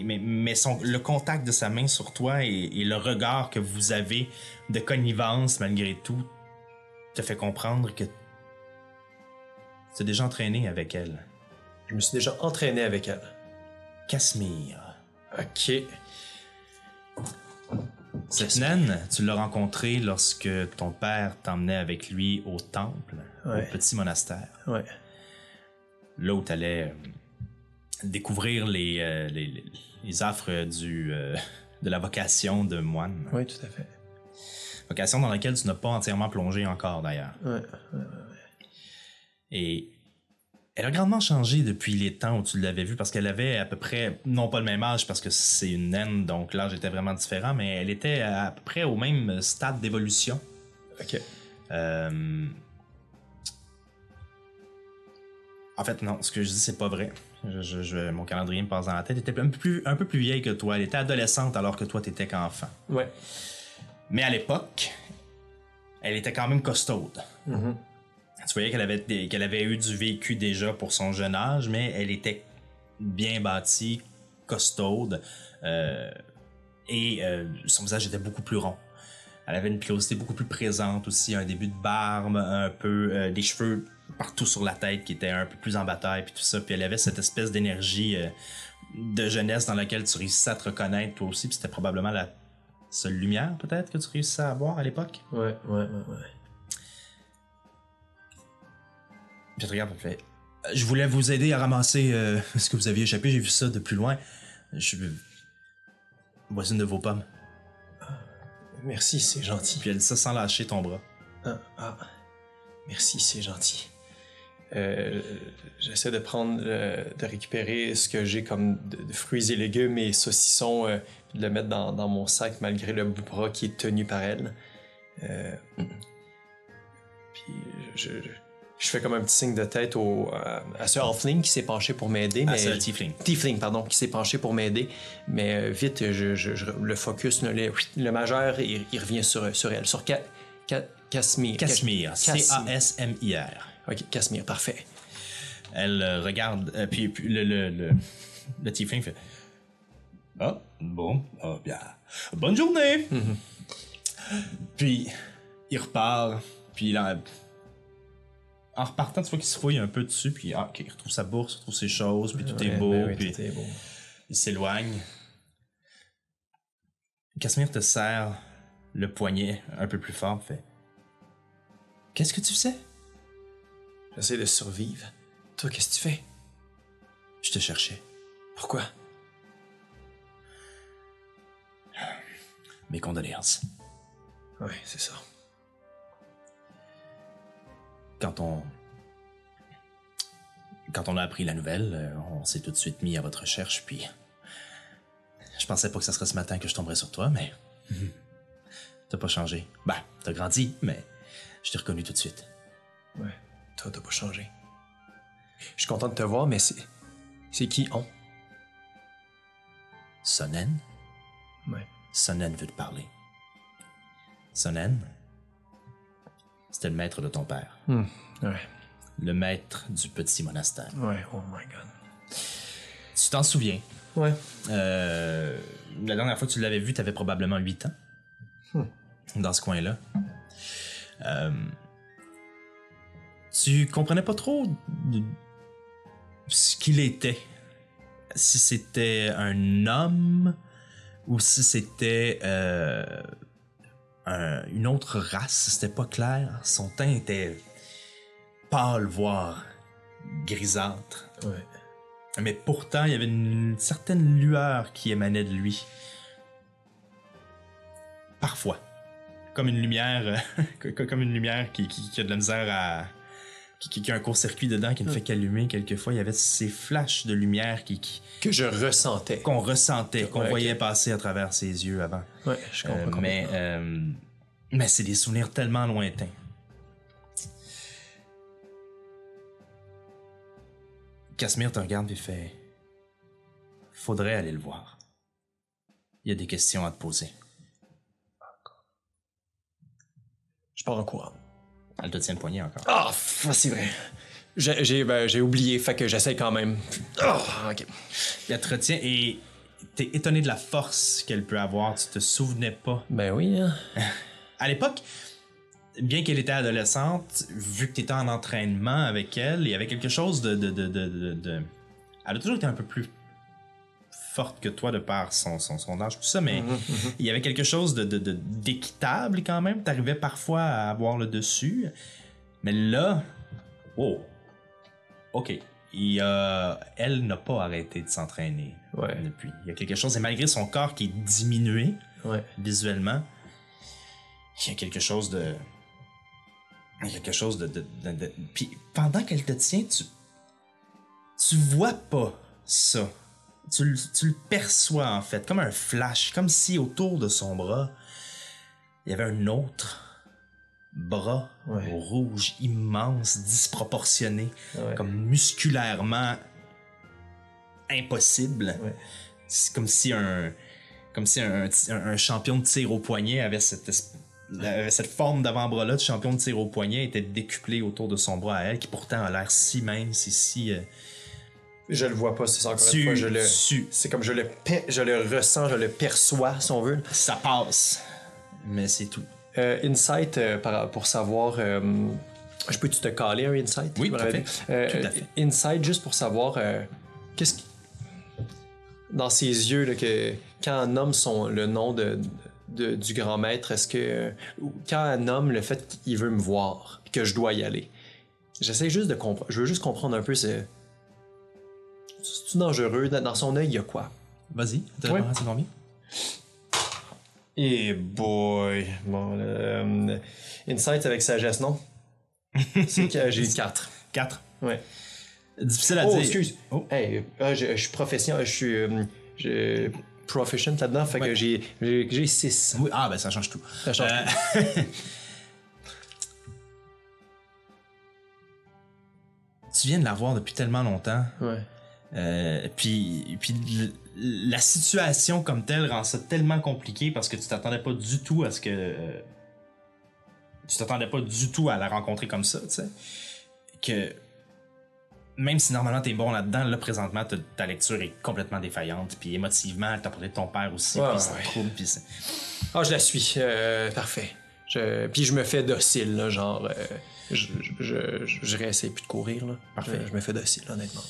mais, mais son, le contact de sa main sur toi et, et le regard que vous avez de connivence malgré tout te fait comprendre que tu es déjà entraîné avec elle. Je me suis déjà entraîné avec elle. Casmir. Ok. Cette naine, tu l'as rencontrée lorsque ton père t'emmenait avec lui au temple, Ouais. au petit monastère. Ouais. là où tu allais découvrir les, euh, les, affres du, euh, *laughs* de la vocation de moine. Oui, tout à fait. Vocation dans laquelle tu n'as pas entièrement plongé encore d'ailleurs. Ouais. Et elle a grandement changé depuis les temps où tu l'avais vue parce qu'elle avait à peu près, non pas le même âge parce que c'est une naine, donc l'âge était vraiment différent, mais elle était à peu près au même stade d'évolution. Ok. Euh, En fait, non, ce que je dis, c'est pas vrai. Je, je- je- mon calendrier me passe dans la tête. Elle était un peu, plus, un peu plus vieille que toi. Elle était adolescente alors que toi, t'étais qu'enfant. Ouais. Mais à l'époque, elle était quand même costaude. Mm-hmm. Tu voyais qu'elle avait, qu'elle avait eu du vécu déjà pour son jeune âge, mais elle était bien bâtie, costaude, euh, et euh, son visage était beaucoup plus rond. Elle avait une pilosité beaucoup plus présente aussi, un début de barbe, un peu euh, des cheveux partout sur la tête qui étaient un peu plus en bataille, puis tout ça. Puis elle avait cette espèce d'énergie de jeunesse dans laquelle tu réussissais à te reconnaître toi aussi, puis c'était probablement la seule lumière peut-être que tu réussissais à avoir à l'époque. Ouais, ouais, ouais, ouais. Puis elle te regarde, elle fait Je voulais vous aider à ramasser euh, *laughs* ce que vous aviez échappé, j'ai vu ça de plus loin. Je. Voici une de vos pommes. Merci, c'est gentil. Puis elle dit ça sans lâcher ton bras. Ah, ah. Merci, c'est gentil. Euh, J'essaie de prendre, euh, de récupérer ce que j'ai comme de, de fruits et légumes et saucissons, euh, puis de le mettre dans, dans mon sac malgré le bout bras qui est tenu par elle. Euh, puis je, je, je fais comme un petit signe de tête au, à, à ce halfling qui s'est penché pour m'aider. Ah, mais c'est le tiefling. Tiefling, pardon, qui s'est penché pour m'aider. Mais euh, vite, je, je- je- le focus, le, majeur, il, il revient sur, sur elle, sur Ca, Ca- Casmir. Casimir. Casmir. C-A-S-M-I-R. Ok, Casmir, parfait. Elle euh, regarde, euh, puis, puis le, le, le, le tiefling fait Ah, bon, ah, bien. Bonne journée! Puis, il repart, puis là, en repartant, tu vois qu'il se fouille un peu dessus, puis ah, il retrouve sa bourse, il retrouve ses choses, puis tout est Ouais, beau, ben oui, puis tout est beau. il s'éloigne. Casimir te serre le poignet un peu plus fort, fait Qu'est-ce que tu faisais J'essaie de survivre. Toi, qu'est-ce que tu fais? Je te cherchais. Pourquoi? Mes condoléances. Ouais, c'est ça. Quand on. Quand on a appris la nouvelle, euh, on s'est tout de suite mis à votre recherche, puis. Je pensais pas que ça serait ce matin que je tomberais sur toi, mais. *laughs* T'as pas changé. Ben, t'as grandi, mais je t'ai reconnu tout de suite. Ouais. Toi, t'as pas changé. Je suis content de te voir, mais c'est. C'est qui on? Sonnen? Ouais. Sonnen veut te parler. Sonnen? C'était le maître de ton père. Ouais. Le maître du petit monastère. Ouais, oh my god. Tu t'en souviens? Ouais. Euh, la dernière fois que tu l'avais vu, tu avais probablement 8 ans. Dans ce coin-là. Euh, tu comprenais pas trop de- ce qu'il était. Si c'était un homme ou si c'était euh, un- une autre race, c'était pas clair. Son teint était pâle, voire grisâtre. Ouais. Mais pourtant, il y avait une certaine lueur qui émanait de lui. Parfois. Comme une lumière, euh, *laughs* co- comme une lumière qui, qui- qui a de la misère à. Qui, qui- qui a un court-circuit dedans, qui ne fait qu'allumer. Quelquefois, il y avait ces flashs de lumière qui, qui- Que je ressentais. qu'on ressentait, qu'on Ouais, voyait passer à travers ses yeux avant. Ouais, je comprends. Euh, mais euh, mais c'est des souvenirs tellement lointains. Casimir te regarde et fait Faudrait aller le voir. Il y a des questions à te poser. Je pars en courant. Elle te tient le poignet encore. Ah, f- c'est vrai. J'ai ben, j'ai oublié, fait que j'essaie quand même. Ah, ok. Elle te retient et t'es étonné de la force qu'elle peut avoir. Tu te souvenais pas. Ben oui, hein. *laughs* À l'époque, bien qu'elle était adolescente, vu que tu étais en entraînement avec elle, il y avait quelque chose de, de, de, de, de- de- Elle a toujours été un peu plus forte que toi de par son, son, son âge, tout ça, mais il y avait quelque chose de, d'équitable quand même. T'arrivais parfois à avoir le dessus. Mais là, oh, ok. Il a- elle n'a pas arrêté de s'entraîner Ouais. depuis. Il y a quelque chose, et malgré son corps qui est diminué, Ouais. visuellement, il y a quelque chose de. Il y a quelque chose de. de- de- de- Puis pendant qu'elle te tient, tu. Tu vois pas ça. Tu, le- tu le perçois en fait, comme un flash, comme si autour de son bras, il y avait un autre bras Ouais. rouge, immense, disproportionné, Ouais. comme musculairement impossible. Ouais. C'est comme si un comme si un, un- un champion de tir au poignet avait cette, avait cette forme d'avant-bras-là de champion de tir au poignet était décuplé autour de son bras à elle, qui pourtant a l'air si mince et si... euh, Je le vois pas, c'est ça, encore Tu- une fois. Je le, c'est comme je le, je le ressens, je le perçois, si on veut. ça passe. Mais c'est tout. Euh, insight, euh, pour savoir. euh, je peux-tu te caler un insight? Oui, tout à fait. Tout à fait. Insight, juste pour savoir. qu'est-ce qui. Dans ses yeux, là, que, quand un nomme son, le nom de, de- du grand maître, est-ce que. Quand un nomme le fait qu'il veut me voir, que je dois y aller, j'essaie juste de comprendre. Je veux juste comprendre un peu, c'est. C'est dangereux? Dans son œil, il y a quoi? Vas-y, t'as Ouais. c'est combien? Et boy. Bon, euh, Insight avec sagesse, non? *laughs* C'est que j'ai eu 4. 4. Ouais. Difficile à Oh, dire. excuse. Oh. Hey, euh, je, je suis professionnel, je suis euh, je- proficient là-dedans, fait Ouais. que j'ai j'ai- j'ai 6. Oui, ah ben ça change tout. Ça change Euh, *laughs* tu viens de la voir depuis tellement longtemps. Ouais. Euh, puis, la situation comme telle rend ça tellement compliqué parce que tu t'attendais pas du tout à ce que. euh, tu t'attendais pas du tout à la rencontrer comme ça, tu sais. Que. Même si normalement t'es bon là-dedans, là présentement ta, lecture est complètement défaillante. Puis émotivement, elle t'a parlé de ton père aussi. Ouais, puis ça ouais. te trouble. Puis c'est- Ah, je la suis. euh, parfait. Je, puis je me fais docile, là, genre. euh, je, je, je, je réessaye plus de courir, là. Parfait. Je, je me fais docile, honnêtement.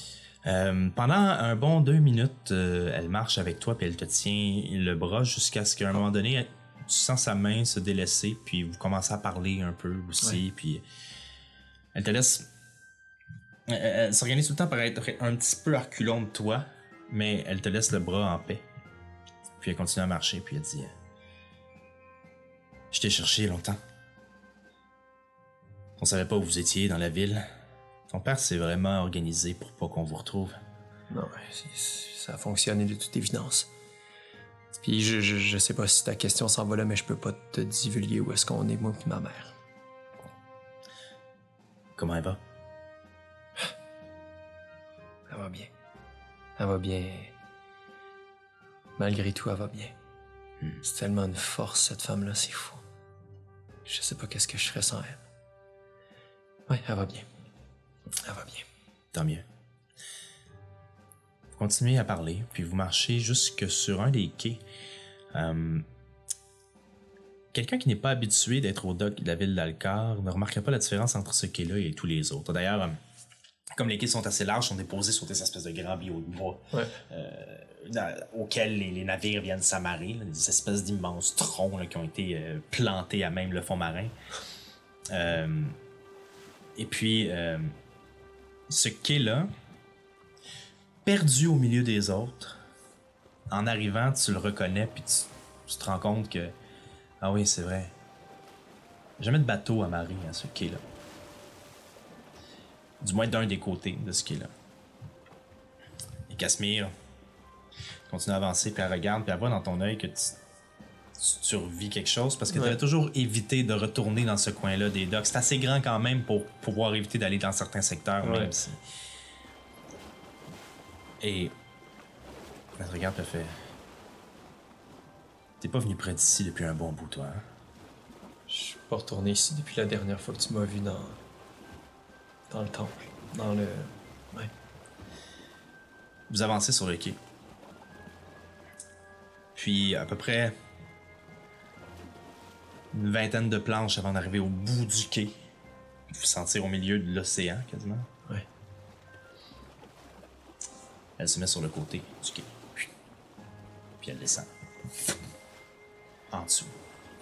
Euh, pendant un bon deux minutes, euh, elle marche avec toi puis elle te tient le bras jusqu'à ce qu'à un moment donné, elle- tu sens sa main se délaisser, puis vous commencez à parler un peu aussi, puis elle te laisse. Elle, elle- elle s'organise tout le temps pour être un petit peu reculon de toi, mais elle te laisse le bras en paix. Puis elle continue à marcher, puis elle dit Je t'ai cherché longtemps. On savait pas où vous étiez dans la ville. Ton père s'est vraiment organisé pour pas qu'on vous retrouve. Non, ça a fonctionné de toute évidence. Puis je, je, je sais pas si ta question s'en va là, mais je peux pas te divulguer où est-ce qu'on est, moi et ma mère. Comment elle va? *sighs* Elle va bien. Elle va bien. Malgré tout, elle va bien. C'est tellement une force, cette femme-là, c'est fou. Je sais pas qu'est-ce que je ferais sans elle. Ouais, elle va bien. Elle va bien. Tant mieux. Vous continuez à parler, puis vous marchez jusque sur un des quais. Euh, Quelqu'un qui n'est pas habitué d'être au dock de la ville d'Alcar ne remarquera pas la différence entre ce quai-là et tous les autres. D'ailleurs, euh, comme les quais sont assez larges, sont déposés sur des espèces de grands billots de bois Ouais. dans- auxquels les, les navires viennent s'amarrer, des espèces d'immenses troncs là, qui ont été euh, plantés à même le fond marin. Euh, et puis, ce quai-là, perdu au milieu des autres, en arrivant, tu le reconnais, puis tu, te rends compte que, ah oui, c'est vrai, jamais de bateau amarré à ce quai-là. Du moins d'un des côtés de ce quai-là. Et Casmir continue à avancer, puis elle regarde, puis elle voit dans ton œil que tu, tu, revis quelque chose, parce que tu avais toujours évité de retourner dans ce coin-là des docks. C'est assez grand quand même pour pouvoir éviter d'aller dans certains secteurs, Ouais. même si. Et. Elle regarde, elle fait. T'es pas venu près d'ici depuis un bon bout, toi, hein? Je suis pas retourné ici depuis la dernière fois que tu m'as vu dans. dans le temple. Dans le. Ouais. Vous avancez sur le quai. Puis à peu près une vingtaine de planches avant d'arriver au bout du quai. Vous vous sentir au milieu de l'océan quasiment. Ouais. Elle se met sur le côté du quai. Puis elle descend. En dessous.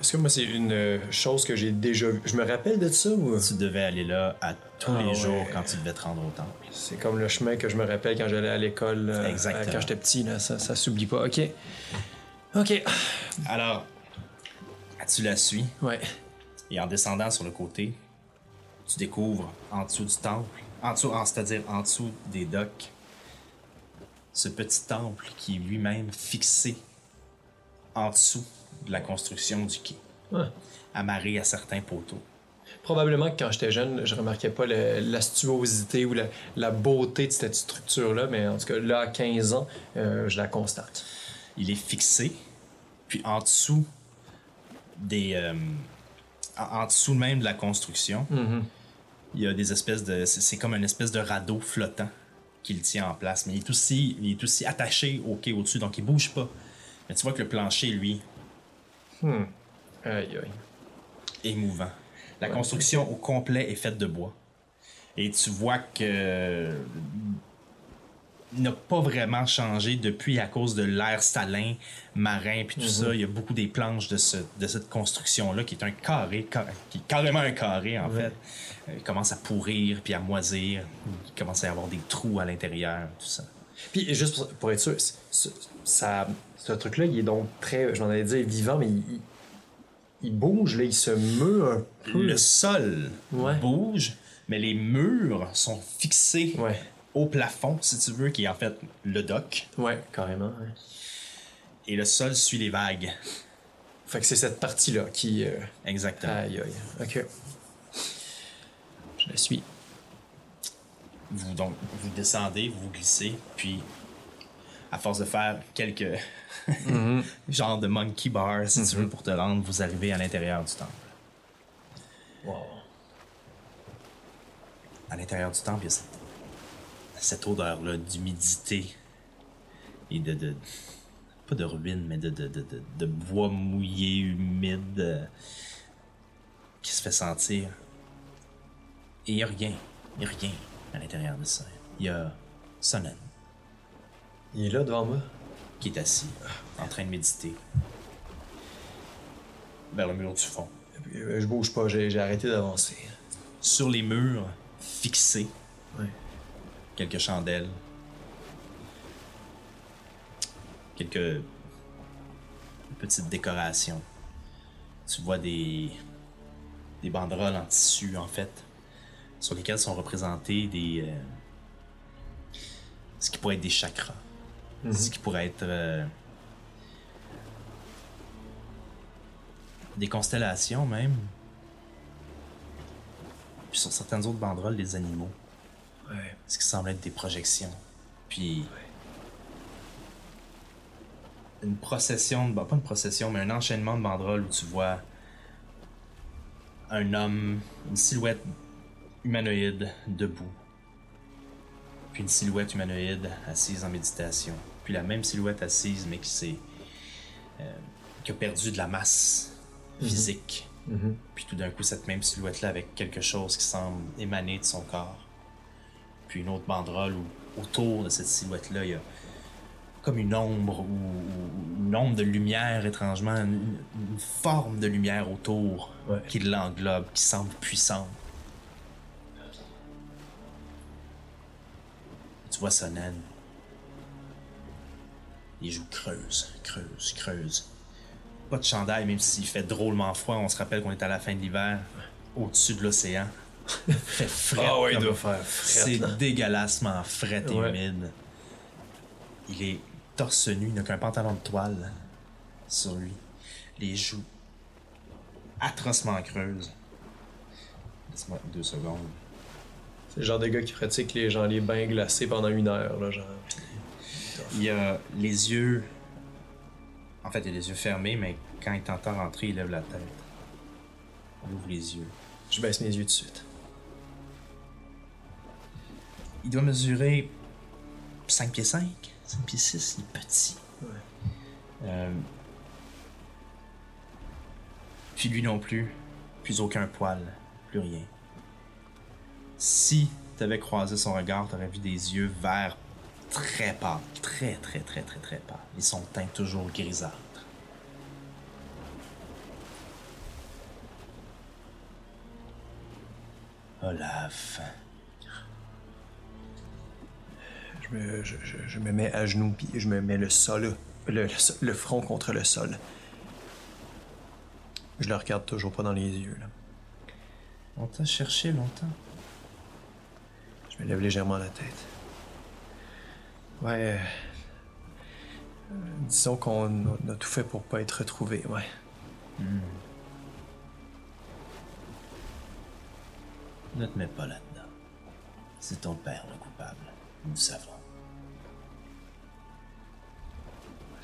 Est-ce que moi, c'est une euh, chose que j'ai déjà vue? Je me rappelle de ça ou? Tu devais aller là à tous Ah les ouais. jours quand tu devais te rendre au temple. C'est comme le chemin que je me rappelle quand j'allais à l'école. euh, Exactement. euh, Quand j'étais petit, là. Ça, ça s'oublie pas. Ok. Ok. Alors, tu la suis. Ouais. Et en descendant sur le côté, tu découvres en dessous du temple, en dessous, c'est-à-dire en dessous des docks, ce petit temple qui est lui-même fixé en dessous de la construction du quai, Ouais. amarré à certains poteaux. Probablement que quand j'étais jeune, je remarquais pas le- l'astuosité ou la, la beauté de cette structure-là, mais en tout cas, là, à 15 ans, euh, je la constate. Il est fixé, puis en dessous des, euh, en, en dessous même de la construction, il y a des espèces de, c'est comme une espèce de radeau flottant qui le tient en place, mais il est aussi, il est aussi attaché au quai au-dessus, donc il bouge pas. Mais tu vois que le plancher, lui, Aïe, aïe. est mouvant. La construction au complet est faite de bois. Et tu vois que n'a pas vraiment changé depuis à cause de l'air salin, marin, puis tout ça. Il y a beaucoup des planches de, ce- de cette construction-là qui est un carré, car- qui est carrément un carré en fait. Euh, Il commence à pourrir puis à moisir. Il commence à y avoir des trous à l'intérieur, tout ça. Puis, juste pour, pour être sûr, c- c- ça, ce truc-là, il est donc très, j'en allais dire vivant, mais il, il- il bouge, là, il se meut un peu. Le sol Ouais. bouge, mais les murs sont fixés Ouais. Au plafond, si tu veux, qui est en fait le dock. Ouais, carrément. ouais. Et le sol suit les vagues. Fait que c'est cette partie-là qui. euh, Exactement. Aïe, aïe. Ok. Je la suis. Vous, donc, vous descendez, vous glissez, puis à force de faire quelques *laughs* genres de monkey bars, si tu veux, pour te rendre, vous arrivez à l'intérieur du temple. Wow. À l'intérieur du temple, il y a cette, cette odeur-là d'humidité et de, de- Pas de ruines, mais de, de, de, de- bois mouillé, humide, euh, qui se fait sentir. Et il n'y a rien. Il n'y a rien à l'intérieur de ça. Il y a Sonnen Il est là devant moi. qui est assis, en train de méditer. vers le mur du fond. Euh, je bouge pas, j'ai j'ai arrêté d'avancer. Sur les murs, fixés, Ouais. Quelques chandelles, quelques petites décorations. Tu vois des, des banderoles en tissu, en fait, sur lesquelles sont représentés des. euh, ce qui pourrait être des chakras. Ce qui pourrait être. euh, des constellations, même. Puis sur certaines autres banderoles, des animaux Ouais. ce qui semble être des projections. Puis. Une procession, de- bah, pas une procession, mais un enchaînement de banderoles où tu vois un homme, une silhouette humanoïde debout. Puis une silhouette humanoïde assise en méditation. Puis la même silhouette assise, mais qui s'est. euh, qui a perdu de la masse physique. Puis tout d'un coup, cette même silhouette-là avec quelque chose qui semble émaner de son corps puis une autre banderole où autour de cette silhouette-là, il y a comme une ombre ou, ou une ombre de lumière étrangement, une, une forme de lumière autour Ouais. qui l'englobe, qui semble puissante. Tu vois Sonnen. Il joue creuse, creuse, creuse. Pas de chandail, même s'il fait drôlement froid. On se rappelle qu'on est à la fin de l'hiver, au-dessus de l'océan. Il fait frais. Ah ouais, il doit faire frette, C'est dégueulassement frais et Ouais. humide. Il est torse nu, il n'a qu'un pantalon de toile sur lui. Les joues atrocement creuses. Laisse-moi deux secondes. C'est le genre de gars qui pratique les, genre, les bains glacés pendant une heure, là, genre. Il a les yeux. En fait, il a les yeux fermés, mais quand il t'entend rentrer, il lève la tête. Il ouvre les yeux. Je baisse mes yeux tout de suite. Il doit mesurer 5 pieds 5, 5 pieds 6, il est petit. Euh, Puis lui non plus, plus aucun poil, plus rien. Si t'avais croisé son regard, t'aurais vu des yeux verts très pâles, très très très très très pâles. Et son teint toujours grisâtre. Olaf. Me, je, je- je me mets à genoux, puis je me mets le sol, le, front contre le sol. Je le regarde toujours pas dans les yeux, là. On t'a cherché longtemps. Je me lève légèrement la tête. Ouais. euh, disons qu'on a, a tout fait pour pas être retrouvé, ouais. Ne te mets pas là-dedans. C'est ton père le coupable. Nous savons.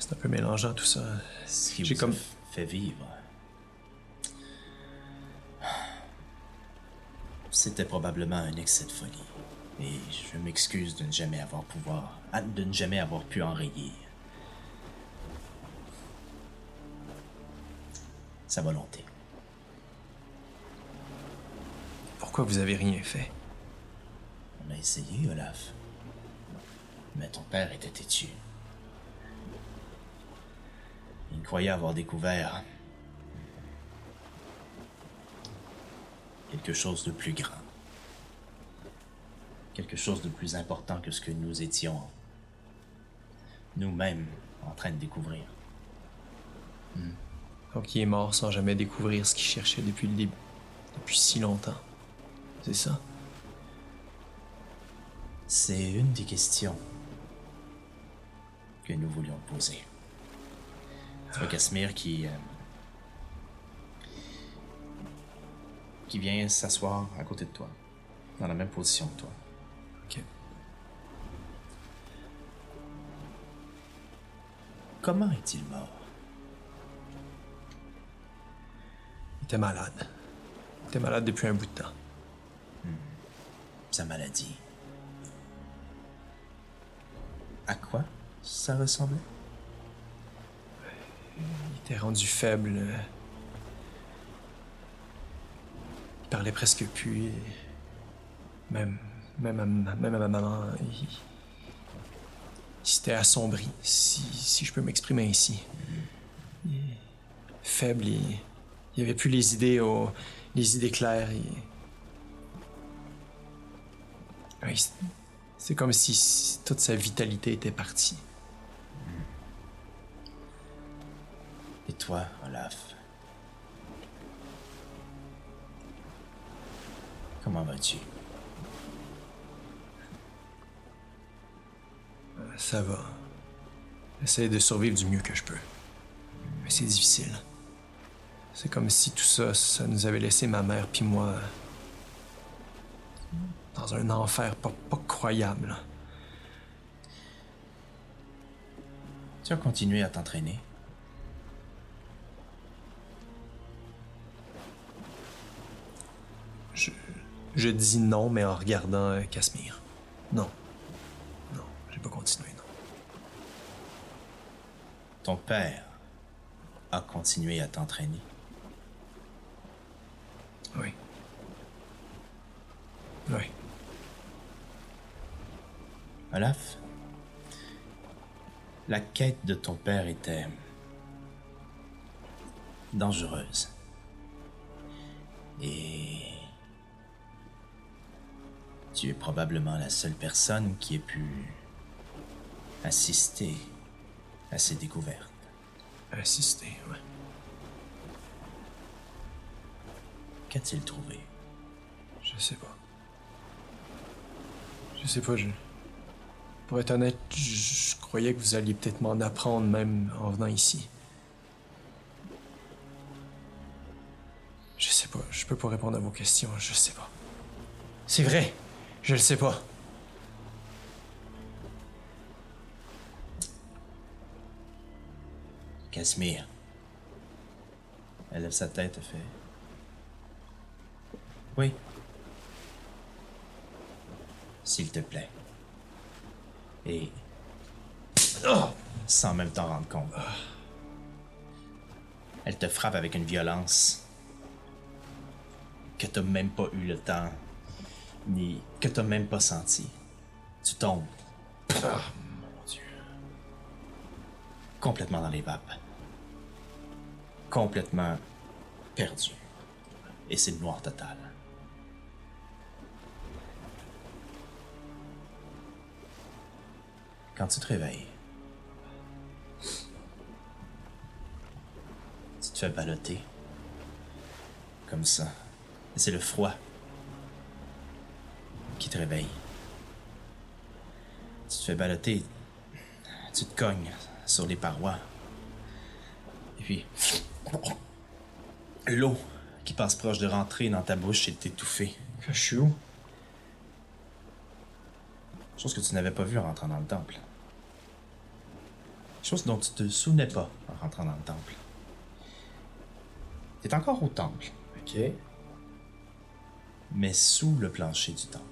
C'est un peu mélangeant tout ça. Ce qui J'ai vous comme- fait vivre. C'était probablement un excès de folie. Et je m'excuse de ne jamais avoir pouvoir, ah, de ne jamais avoir pu enrayer sa volonté. Pourquoi vous avez rien fait? On a essayé, Olaf. Mais ton père était têtu. Il croyait avoir découvert quelque chose de plus grand. Quelque chose de plus important que ce que nous étions nous-mêmes en train de découvrir. Donc il est mort sans jamais découvrir ce qu'il cherchait depuis le début. Depuis si longtemps. C'est ça? C'est une des questions que nous voulions poser. Tu vois Casimir qui. euh, qui vient s'asseoir à côté de toi, dans la même position que toi. Ok. Comment est-il mort? Il était malade. Il était malade depuis un bout de temps. Sa maladie. À quoi ça ressemblait? Il était rendu faible. euh. Il parlait presque plus. Même, même, à, ma- maman, il, s'était assombri, si, si je peux m'exprimer ainsi. Faible Il avait plus les idées les idées claires. c'est- comme si toute sa vitalité était partie. Et toi, Olaf? Comment vas-tu? Ça va. J'essaie de survivre du mieux que je peux. Mais c'est difficile. C'est comme si tout ça, ça nous avait laissé ma mère puis moi dans un enfer pas, pas croyable. Tu as continué à t'entraîner? Je dis non, mais en regardant euh, Casmir. Non. Non, j'ai pas continué, non. Ton père a continué à t'entraîner. Oui. Oui. Olaf, la quête de ton père était dangereuse. Et tu es probablement la seule personne qui ait pu assister à ces découvertes. Assister, ouais. Qu'a-t-il trouvé? Je sais pas. Je sais pas, je. Pour être honnête, je, je croyais que vous alliez peut-être m'en apprendre même en venant ici. Je sais pas, je peux pas répondre à vos questions, je sais pas. C'est vrai, je le sais pas. Casimir. Elle lève sa tête et fait. Oui. S'il te plaît. Et. Oh! Sans même t'en rendre compte. Elle te frappe avec une violence que t'as même pas eu le temps, ni que t'as même pas senti. Tu tombes. Ah, mon Dieu. Complètement dans les vapes. Complètement perdu. Et c'est le noir total. Quand tu te réveilles, tu te fais balloter. Comme ça. Et c'est le froid qui te réveille. Tu te fais balloter. Tu te cognes sur les parois. Et puis. L'eau qui passe proche de rentrer dans ta bouche et de t'étouffer. Je suis où? Chose que tu n'avais pas vue en rentrant dans le temple. Chose dont tu te souvenais pas en rentrant dans le temple. T'es encore au temple, Ok. mais sous le plancher du temple.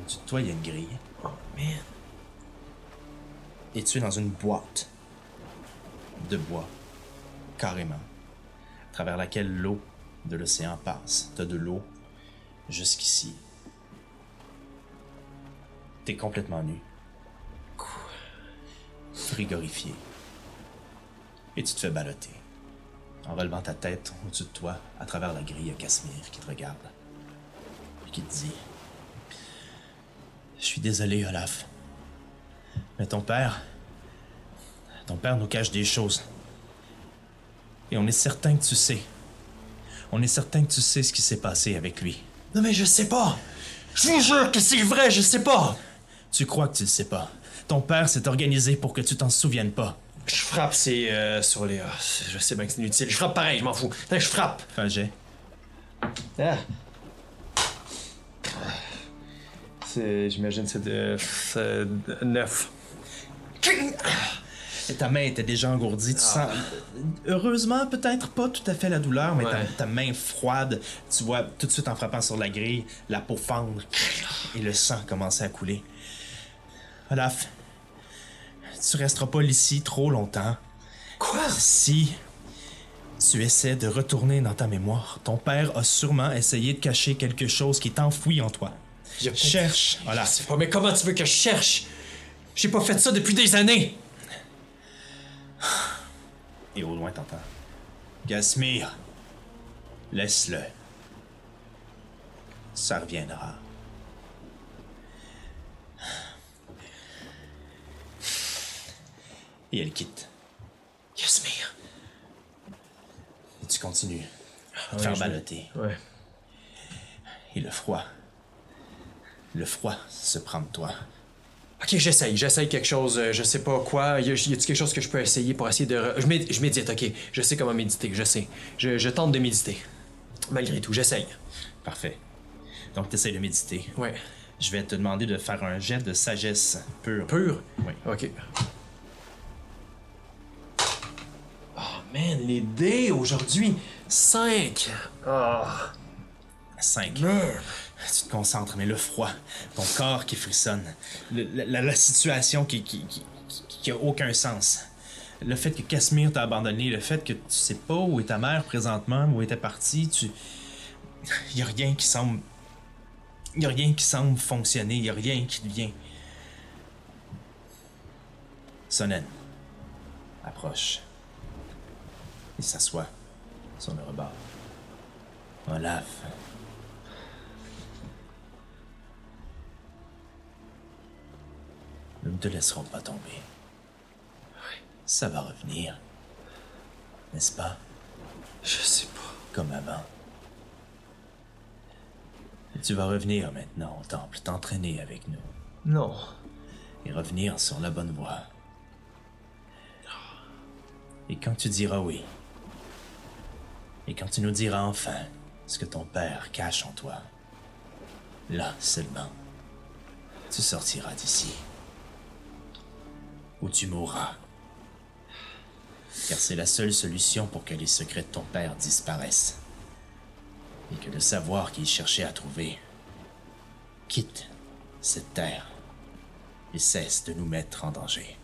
Au-dessus de toi, il y a une grille. Oh man. Et tu es dans une boîte de bois, carrément, à travers laquelle l'eau de l'océan passe. T'as de l'eau jusqu'ici. T'es complètement nu. Frigorifié. Et tu te fais balloter. En relevant ta tête au-dessus de toi, à travers la grille à Casimir qui te regarde. Et qui te dit Je suis désolé, Olaf. Mais ton père. Ton père nous cache des choses. Et on est certain que tu sais. On est certain que tu sais ce qui s'est passé avec lui. Non mais je sais pas! Je vous jure que c'est vrai, je sais pas! Tu crois que tu le sais pas. Ton père s'est organisé pour que tu t'en souviennes pas. Je frappe, c'est euh, sur les. ah, je sais bien que c'est inutile. Je frappe pareil, je m'en fous. Je frappe! Fais un jet. Ah. C'est. J'imagine c'est de. c'est de- neuf. Et ta main était déjà engourdie. Tu sens. Heureusement, peut-être pas tout à fait la douleur, mais ta, Ouais. ta main froide, tu vois tout de suite en frappant sur la grille, la peau fendre et le sang commencer à couler. Olaf, tu resteras pas ici trop longtemps. Quoi? Si tu essaies de retourner dans ta mémoire, ton père a sûrement essayé de cacher quelque chose qui est enfoui en toi. Cherche, Je Olaf. sais pas, mais comment tu veux que je cherche? J'ai pas fait ça depuis des années! Et au loin, t'entends. Gasmir, Laisse-le. Ça reviendra. Et elle quitte. Casmir. Et tu continues à te Ouais, faire balloter. Ouais. Et le froid. Le froid se prend de toi. Ok, j'essaye, j'essaye quelque chose, euh, je sais pas quoi. Y a- a-t-il quelque chose que je peux essayer pour essayer de. re- Je, méd- je médite, ok. Je sais comment méditer, je sais. Je, je tente de méditer. Malgré tout, j'essaye. Parfait. Donc, tu essaies de méditer. Ouais. Je vais te demander de faire un jet de sagesse pure. Pur? Oui. Ok. Oh man, les dés aujourd'hui. 5. Ah. 5. Tu te concentres, mais le froid, ton corps qui frissonne, la, situation qui, qui, a aucun sens. Le fait que Casimir t'a abandonné, le fait que tu sais pas où est ta mère présentement, où était partie, tu. Y a rien qui semble. Y a rien qui semble fonctionner, y a rien qui te vient. Sonnen approche. Il s'assoit sur le rebord. Olaf. Nous ne te laisserons pas tomber. Ça va revenir. N'est-ce pas? Je sais pas. Comme avant. Tu vas revenir maintenant au temple, t'entraîner avec nous Non. et revenir sur la bonne voie. Et quand tu diras oui, et quand tu nous diras enfin ce que ton père cache en toi, là seulement, tu sortiras d'ici. Ou tu mourras. Car c'est la seule solution pour que les secrets de ton père disparaissent. Et que le savoir qu'il cherchait à trouver quitte cette terre et cesse de nous mettre en danger.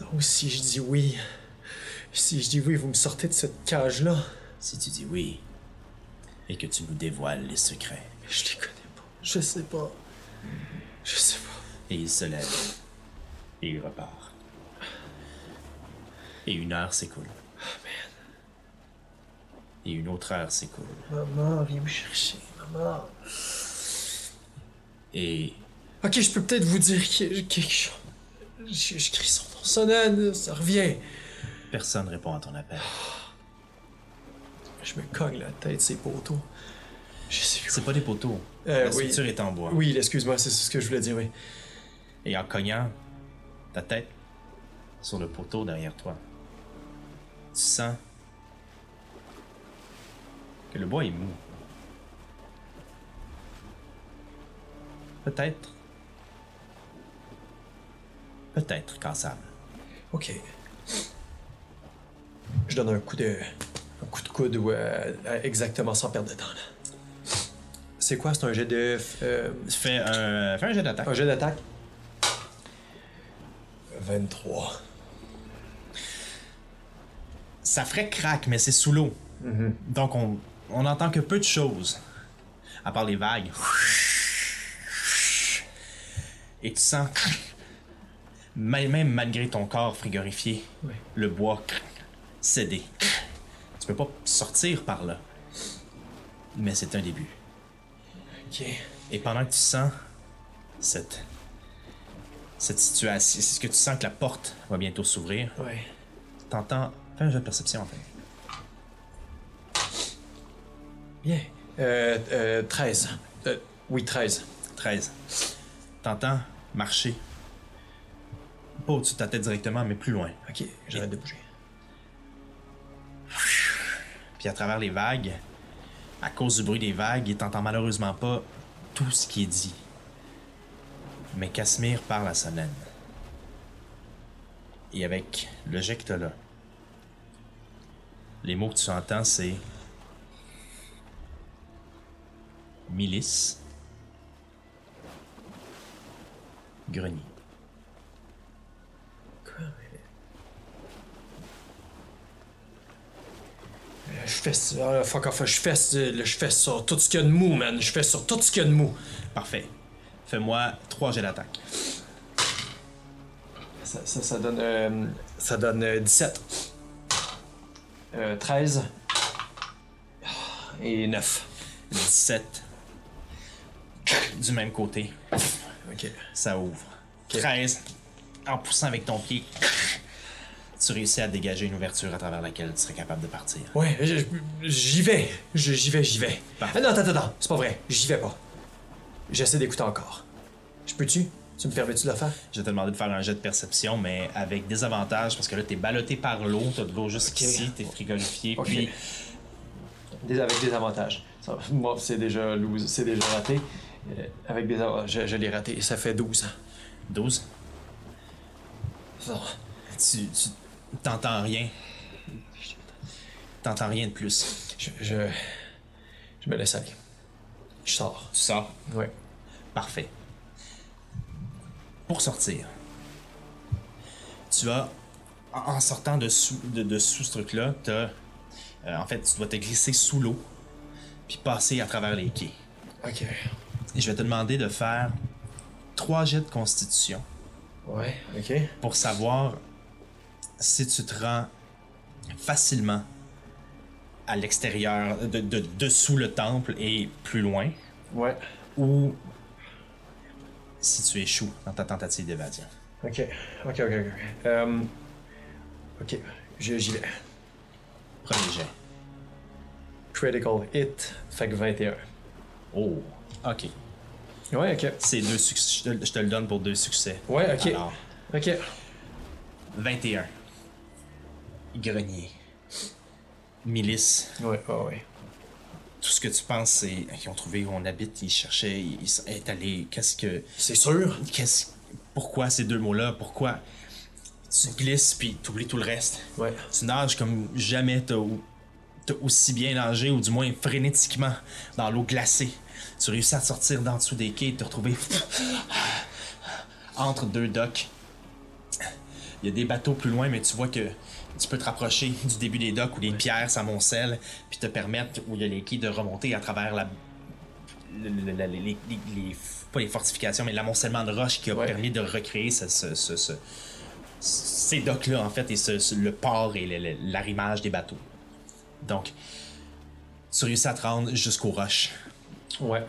Donc si je dis oui. Si je dis oui, vous me sortez de cette cage-là. Si tu dis oui, et que tu nous dévoiles les secrets. Je les connais pas. Je sais pas. Je sais pas. Et il se lève, et il repart. Et une heure s'écoule. Et une autre heure s'écoule. Maman, viens me chercher. Maman. Et Ok, je peux peut-être vous dire que- quelque chose. Je, je crie son nom. Ça revient. personne répond à ton appel. Je me cogne la tête, ces poteaux. Je sais plus. C'est pas des poteaux. Euh, la oui. structure est en bois. Oui, excuse-moi, c'est ce que je voulais dire, oui. Et en cognant ta tête sur le poteau derrière toi, tu sens que le bois est mou. Peut-être. Peut-être cassable. Ok. Je donne un coup de. Un coup de coude ou euh, euh, exactement sans perdre de temps, là. C'est quoi? C'est un jet de. euh, Fais un, fais un jet d'attaque. un jet d'attaque? 23. Ça ferait crack, mais c'est sous l'eau. Donc on, on entend que peu de choses. À part les vagues. Et tu sens, *laughs* même malgré ton corps frigorifié, Oui. le bois céder. Tu peux pas sortir par là. Mais c'est un début. Ok. Et pendant que tu sens cette, cette situation, c'est ce que tu sens que la porte va bientôt s'ouvrir, Ouais. t'entends. Fais un jeu de perception en fait. Bien. Euh, euh, 13. Euh, oui, 13. 13. T'entends marcher. Pas au-dessus de ta tête directement, mais plus loin. Ok, j'arrête de bouger. Puis à travers les vagues, à cause du bruit des vagues, t'entends malheureusement pas tout ce qui est dit. Mais Casimir parle à Sonnen. Et avec le là, les mots que tu entends, c'est milice, grenier. Je fais ça, fuck off, je fais, ça, je fais sur tout ce qu'il y a de mou, man. Je fais sur tout ce qu'il y a de mou. Parfait. Fais-moi trois jets d'attaque. Ça, ça, ça donne, euh, ça donne euh, 17. Euh, 13. et 9. 17. Du même côté, Ok. ça ouvre. 13. En poussant avec ton pied, tu réussis à dégager une ouverture à travers laquelle tu serais capable de partir. Ouais, j'y vais. J'y vais, j'y vais. Parfait. Ah non, attends, attends, c'est pas vrai. J'y vais pas. J'essaie d'écouter encore. Je peux-tu? Tu me permets-tu de le faire? Je vais te demander de faire un jet de perception, mais avec des avantages, parce que là, t'es ballotté par l'eau, t'as de l'eau jusqu'ici, t'es frigorifié, puis Des- avec des avantages. Ça, moi, c'est déjà c'est déjà raté. Euh, avec des avantages, je, je l'ai raté. Ça fait 12. 12. Non. Tu, tu t'entends rien. T'entends rien de plus. Je, je, je me laisse aller. Je sors. Tu sors. Ouais. Parfait. Pour sortir, tu as, en sortant de sous, de, de sous ce truc-là, euh, en fait, tu dois te glisser sous l'eau, puis passer à travers les quais. Ok. Et je vais te demander de faire trois jets de constitution Ouais, ok. pour savoir si tu te rends facilement à l'extérieur, de, de- dessous le temple et plus loin, Ouais. ou si tu échoues dans ta tentative d'évasion? Ok. Ok, ok, ok. Euh, ok, je- j'y vais. Premier jet. Critical hit, fait que 21. Oh, ok. Ouais, ok. C'est deux succès. Je te, je te le donne pour deux succès. Ouais, ok. Alors, Ok. 21. Grenier. Milice. Ouais, ouais, ouais. Tout ce que tu penses, c'est qu'ils ont trouvé où on habite, ils cherchaient, ils sont est allé. Qu'est-ce que. C'est sûr? Qu'est-ce. Pourquoi ces deux mots-là? Pourquoi? Tu glisses puis t'oublies tout le reste? Ouais. Tu nages comme jamais t'as t'as aussi bien nagé, ou du moins frénétiquement, dans l'eau glacée. Tu réussis à te sortir d'en dessous des quais et te retrouver entre deux docks. Il y a des bateaux plus loin, mais tu vois que tu peux te rapprocher du début des docks où les pierres s'amoncellent, puis te permettre, où il y a les de remonter à travers la. le- le- le- les, les- les- pas les fortifications, mais l'amoncellement de roches qui a Ouais. permis de recréer ce- ce- ce- ce, ces docks-là, en fait, et le port et l'arrimage des bateaux. Donc, tu réussis à te rendre jusqu'aux roches. Ouais.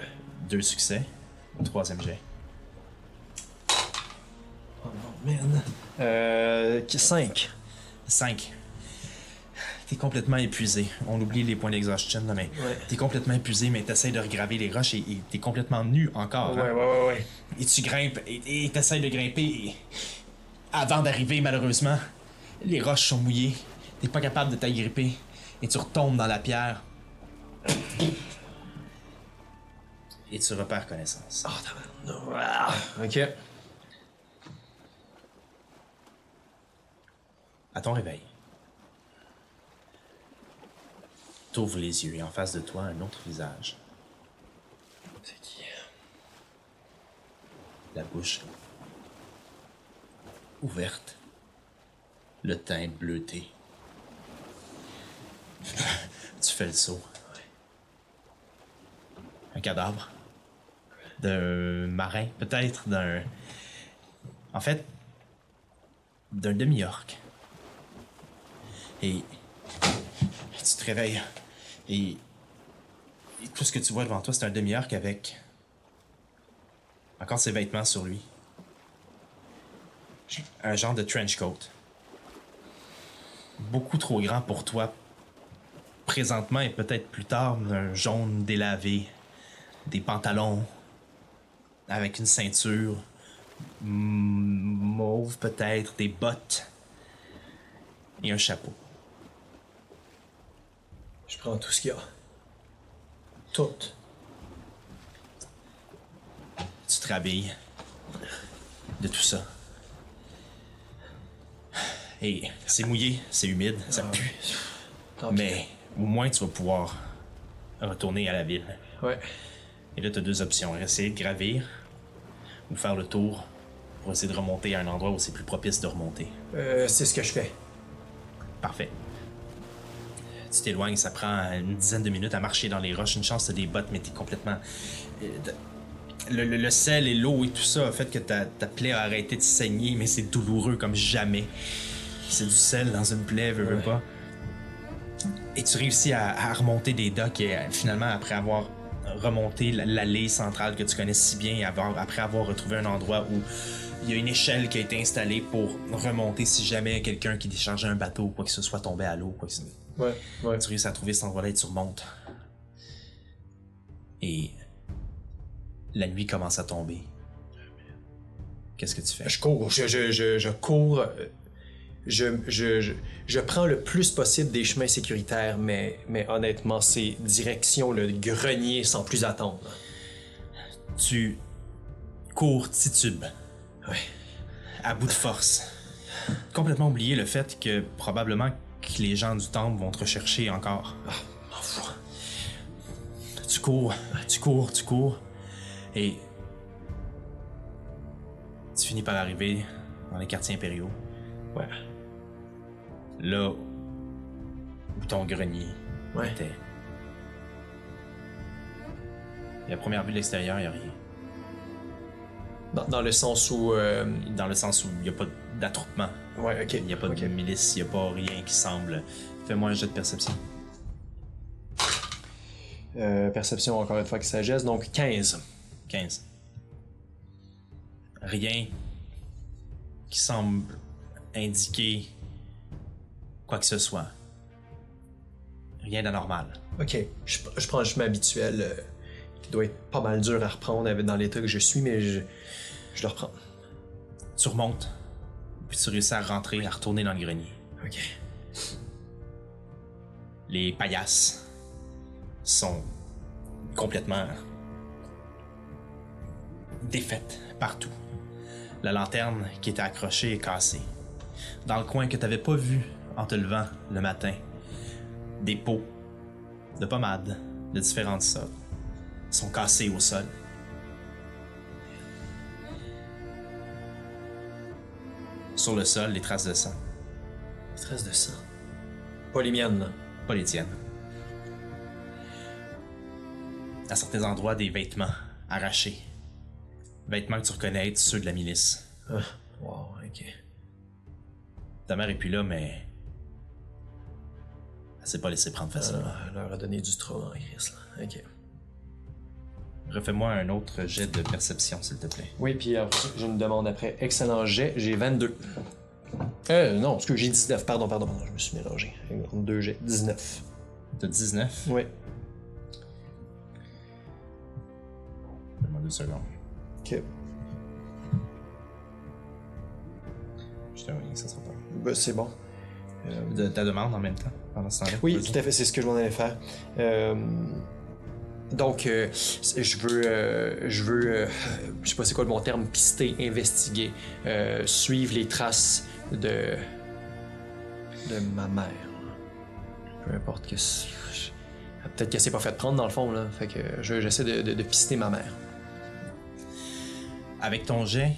Deux succès. Troisième jet. Man. Euh. 5. Cinq. T'es complètement épuisé. On oublie les points d'exhaustion, mais Ouais. t'es complètement épuisé, mais t'essayes de regraver les roches et et t'es complètement nu encore. Ouais, hein. ouais, ouais, ouais. Et tu grimpes et et t'essayes de grimper et avant d'arriver, malheureusement, les roches sont mouillées. T'es pas capable de t'agripper et tu retombes dans la pierre. Et tu repères connaissance. Ah, tabarnak. Ah, Ok. À ton réveil, t'ouvres les yeux et en face de toi un autre visage. C'est qui? La bouche ouverte, le teint bleuté. *laughs* tu fais le saut. Un cadavre d'un marin, peut-être d'un. En fait, d'un demi-orc. Et tu te réveilles et, tout ce que tu vois devant toi, c'est un demi-orc avec encore ses vêtements sur lui. Un genre de trench coat. Beaucoup trop grand pour toi. Présentement et peut-être plus tard, un jaune délavé. Des pantalons. Avec une ceinture. Mauve peut-être. Des bottes. Et un chapeau. Je prends tout ce qu'il y a. Tout. Tu te rhabilles de tout ça. Et c'est mouillé, c'est humide, ça pue. Tant pis. Mais au moins tu vas pouvoir retourner à la ville. Ouais. Et là, tu as deux options. Essayer de gravir ou faire le tour pour essayer de remonter à un endroit où c'est plus propice de remonter. Euh, c'est ce que je fais. Parfait. Tu t'éloignes, ça prend une dizaine de minutes à marcher dans les roches. Une chance, t'as des bottes, mais t'es complètement. euh, Le, le- le sel et l'eau et tout ça a fait que ta, ta plaie a arrêté de saigner, mais c'est douloureux comme jamais. C'est du sel dans une plaie, veux, veux Ouais. pas. Et tu réussis à, à remonter des docks et euh, finalement, après avoir remonté l'allée centrale que tu connais si bien et avoir- après avoir retrouvé un endroit où il y a une échelle qui a été installée pour remonter si jamais quelqu'un qui déchargeait un bateau ou quoi que ce soit tombait à l'eau. quoi que ce- Ouais, ouais. Tu réussis à trouver cet endroit-là et tu remontes. Et la nuit commence à tomber. Qu'est-ce que tu fais? Je cours, je, je, je, je cours. euh, Je, je, je, je prends le plus possible des chemins sécuritaires, mais, mais honnêtement, c'est direction le grenier sans plus attendre. Tu cours titube, Ouais. à bout de force. Complètement oublié le fait que probablement que les gens du temple vont te rechercher encore. M'en fous. Tu cours, tu cours, tu cours, et tu finis par arriver dans les quartiers impériaux. Ouais. Là où ton grenier Ouais. était. Et à première vue de l'extérieur, il n'y a rien. Dans, dans le sens où. euh, Dans le sens où il n'y a pas d'attroupement. Ouais, ok. Il n'y a pas de milice, il n'y a pas rien qui semble. Fais-moi un jet de perception. Euh, perception, encore une fois, que sagesse, donc 15. 15. Rien qui semble indiquer quoi que ce soit. Rien d'anormal. Ok, je, je prends le chemin habituel, euh, qui doit être pas mal dur à reprendre dans l'état que je suis, mais je, je le reprends. Tu remontes, puis tu réussis à rentrer, à retourner dans le grenier. Ok. Les paillasses sont complètement défaites partout. La lanterne qui était accrochée est cassée. Dans le coin que tu n'avais pas vu en te levant le matin, des pots de pommade de différentes sortes sont cassés au sol. Sur le sol, les traces de sang. Stress de sang. Pas les miennes, pas les tiennes. À certains endroits, des vêtements arrachés. Vêtements que tu reconnais être ceux de la milice. Ah, wow, ok. Ta mère est plus là, mais. Elle s'est pas laissée prendre facilement. Ah, elle leur a donné du trauma, Chris, là. Ok. Refais-moi un autre jet de perception, s'il te plaît. Oui, puis alors, j'ai une demande après. Excellent jet, j'ai 22. Euh, non, parce que j'ai 19, pardon, pardon, pardon, je me suis mélangé. Deux jets, 19. T'as 19. Oui. Donne-moi deux secondes. Ok. Je te ça sera pas. Ben, c'est bon. De, ta demande en même temps, pendant ce temps-là. Oui, tout à fait, c'est ce que je m'en allais faire. Euh, donc, euh, je veux, euh, je veux, euh, je sais pas c'est quoi le bon terme, pister, investiguer, suivre les traces de de ma mère. Peu importe que c'est- peut-être qu'elle s'est pas fait prendre dans le fond là, fait que je- j'essaie de, de, de pister ma mère. Avec ton jet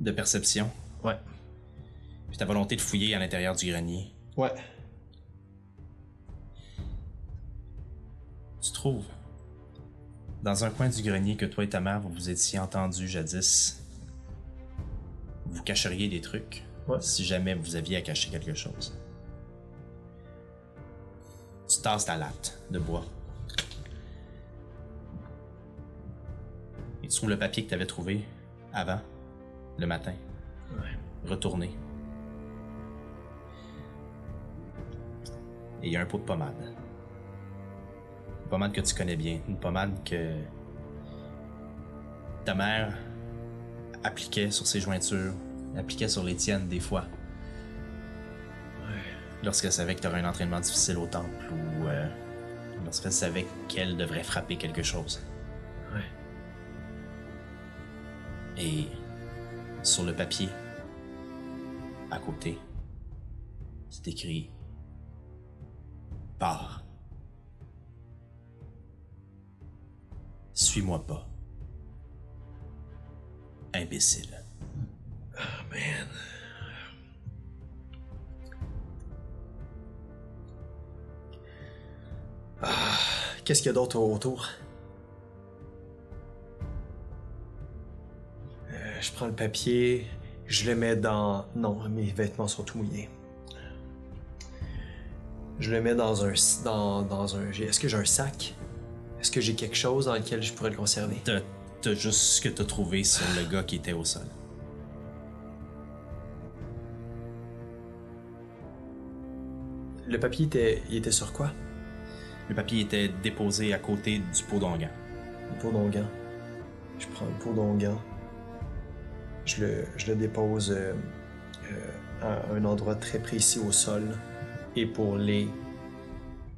de perception, Ouais. puis ta volonté de fouiller à l'intérieur du grenier, Ouais. Tu trouves dans un coin du grenier que toi et ta mère vous vous étiez entendus jadis, vous cacheriez des trucs Ouais. si jamais vous aviez à cacher quelque chose. Tu tasses ta latte de bois. Et tu trouves le papier que tu avais trouvé avant, le matin. Retourné. Et il y a un pot de pommade. Une pommade que tu connais bien. Une pommade que ta mère appliquait sur ses jointures, appliquait sur les tiennes des fois. Lorsqu'elle savait que tu aurais un entraînement difficile au temple ou euh, lorsqu'elle savait qu'elle devrait frapper quelque chose. Ouais. Et sur le papier, à côté, c'est écrit Suis-moi pas. Imbécile. Qu'est-ce qu'il y a d'autre autour? Euh, je prends le papier, je le mets dans... Non, mes vêtements sont tout mouillés. Je le mets dans un. Dans, dans un Est-ce que j'ai un sac? Est-ce que j'ai quelque chose dans lequel je pourrais le conserver? T'as t'as juste ce que t'as trouvé sur le gars qui était au sol. Le papier était, il était sur quoi? Le papier était déposé à côté du pot d'onguent. Le pot d'onguent. Je prends le pot d'onguent. Je le, je le dépose euh, euh, à un endroit très précis au sol. Et pour les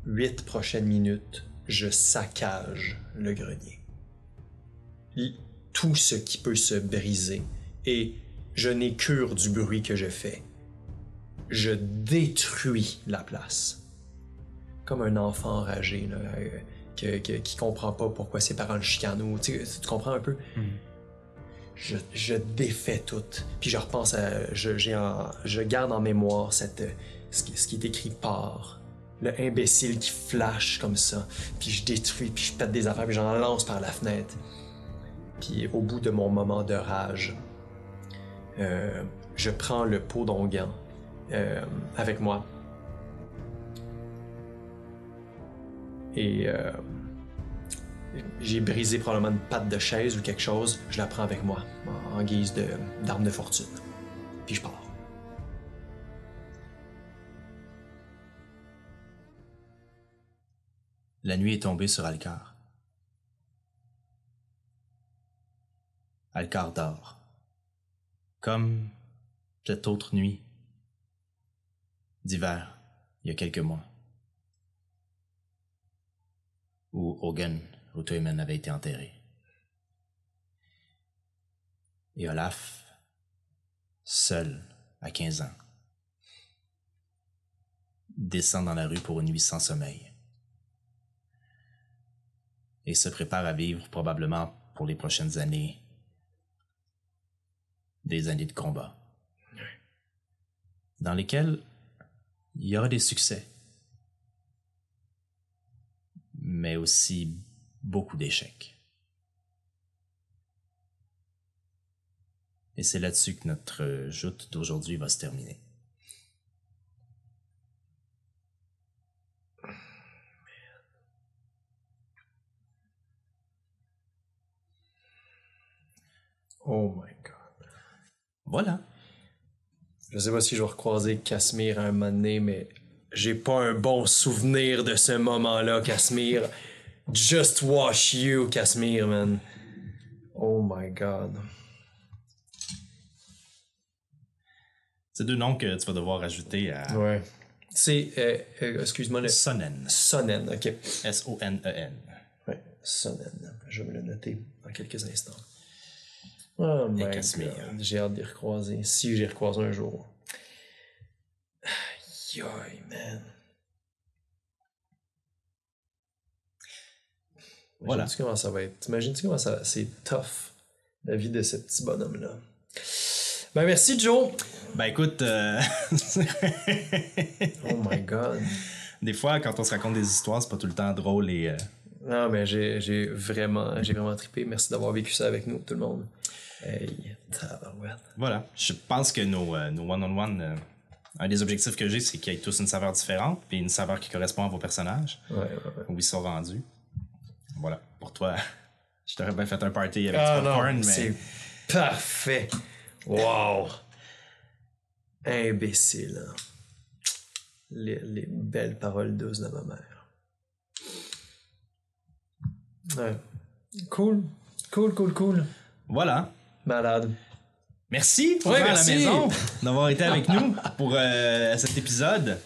huit prochaines minutes, je saccage le grenier. Tout ce qui peut se briser. Et je n'ai cure du bruit que je fais. Je détruis la place comme un enfant enragé là, euh, que- que- qui comprend pas pourquoi ses parents le chicanent. ou, Tu, tu comprends un peu? Je, je défais tout. Puis je repense à. Je, j'ai en- je garde en mémoire cette, ce, qui, ce qui est écrit par. Le imbécile qui flash comme ça. Puis je détruis, puis je pète des affaires, puis j'en lance par la fenêtre. Puis au bout de mon moment de rage, euh, je prends le pot d'onguent euh, avec moi. Et euh, j'ai brisé probablement une patte de chaise ou quelque chose. Je la prends avec moi en, guise de, d'arme de fortune. Puis je pars. La nuit est tombée sur Alcar. Alcar dort. Comme cette autre nuit d'hiver, il y a quelques mois, où Hogan Rutoimen avait été enterré. Et Olaf, seul, à 15 ans, descend dans la rue pour une nuit sans sommeil et se prépare à vivre probablement pour les prochaines années des années de combat dans lesquelles il y aura des succès mais aussi beaucoup d'échecs. Et c'est là-dessus que notre joute d'aujourd'hui va se terminer. Oh my god. Voilà. Je sais pas si je vais recroiser Casmir à un moment donné, mais j'ai pas un bon souvenir de ce moment-là, Casmir. Just wash you, Casmir, man. Oh my god. C'est deux noms que tu vas devoir ajouter à Ouais. C'est, euh, euh, excuse-moi, le Sonnen. Sonnen, ok. S-O-N-E-N. Ouais, Sonnen. Je vais me le noter dans quelques instants. Oh my god. J'ai hâte de les recroiser. Si j'ai recroisé un jour. *sighs* Aïe, man. Voilà. T'imagines-tu comment ça va être? T'imagines-tu comment ça c'est tough, la vie de ce petit bonhomme-là? Ben merci, Joe! Ben écoute, euh, *laughs* Oh my god. des fois, quand on se raconte des histoires, c'est pas tout le temps drôle et. euh, Non, mais j'ai j'ai vraiment, j'ai vraiment trippé. Merci d'avoir vécu ça avec nous, tout le monde. Voilà. Je pense que nos, euh, nos one-on-one, euh, un des objectifs que j'ai, c'est qu'ils aient tous une saveur différente, puis une saveur qui correspond à vos personnages, Ouais, ouais, ouais. où ils sont rendus. Voilà. Pour toi, *laughs* je t'aurais bien fait un party avec Ah du non, popcorn, mais. c'est parfait. Wow. Imbécile. hein. Les, les belles paroles douces de ma mère. Ouais. Cool. Cool, cool, cool. Voilà. Malade. Merci à la maison *laughs* d'avoir été avec nous pour euh, cet épisode.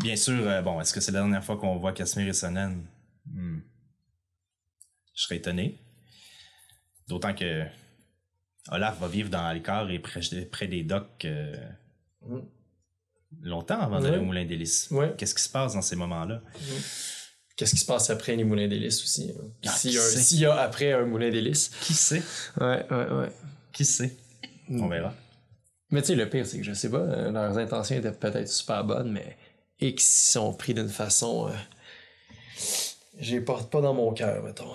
Bien sûr, euh, bon, est-ce que c'est la dernière fois qu'on voit Casimir et Sonnen? Hmm. Je serais étonné. D'autant que Olaf va vivre dans Alcar et près, près des docks euh, longtemps avant d'aller Ouais. au Moulin des Lys. Ouais. Qu'est-ce qui se passe dans ces moments-là? Qu'est-ce qui se passe après les moulins d'hélice aussi? hein? Ah, S'il y, a y après un moulin d'hélice. Qui sait? Ouais, ouais, ouais. Qui sait? On verra. Mais tu sais, le pire, c'est que je sais pas, euh, leurs intentions étaient peut-être super bonnes, mais X sont pris d'une façon. Euh, je les porte pas dans mon cœur, mettons.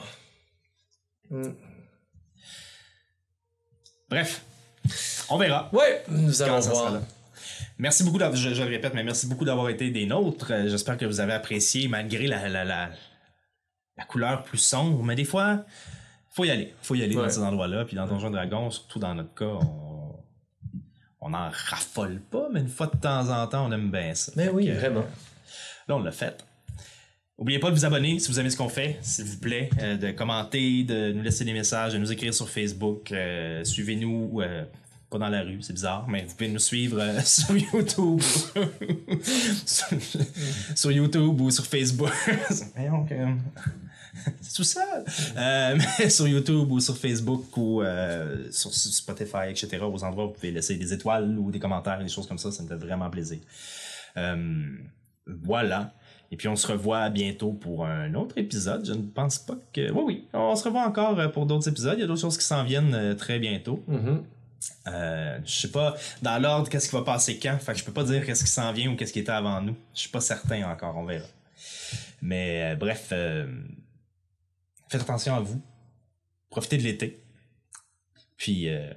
Hmm. Bref, on verra. Ouais, nous allons voir. Merci beaucoup, d'avoir- je, je le répète, mais merci beaucoup d'avoir été des nôtres. Euh, J'espère que vous avez apprécié malgré la, la, la, la couleur plus sombre. Mais des fois, faut y aller. faut y aller Ouais. dans ces endroits-là. Puis dans Donjon Dragon, surtout dans notre cas, on, on en raffole pas, mais une fois de temps en temps, on aime bien ça. Mais Fait oui, que, vraiment. Là, on l'a fait. N'oubliez pas de vous abonner si vous aimez ce qu'on fait, s'il vous plaît, euh, de commenter, de nous laisser des messages, de nous écrire sur Facebook. euh, Suivez-nous, euh, pas dans la rue, c'est bizarre, mais vous pouvez nous suivre euh, *laughs* sur YouTube, *laughs* sur, YouTube ou sur Facebook. *laughs* Que- C'est tout ça. Euh, mais sur YouTube ou sur Facebook ou euh, sur Spotify, etc., aux endroits où vous pouvez laisser des étoiles ou des commentaires, des choses comme ça, ça me fait vraiment plaisir. Voilà. Et puis on se revoit bientôt pour un autre épisode. Je ne pense pas que. Oui, oui. On se revoit encore pour d'autres épisodes. Il y a d'autres choses qui s'en viennent très bientôt. Mhm. Euh, je sais pas dans l'ordre qu'est-ce qui va passer quand? Fait que je peux pas dire qu'est-ce qui s'en vient ou qu'est-ce qui était avant nous. Je suis pas certain encore. On verra. Mais euh, bref, euh, faites attention à vous. Profitez de l'été. Puis euh,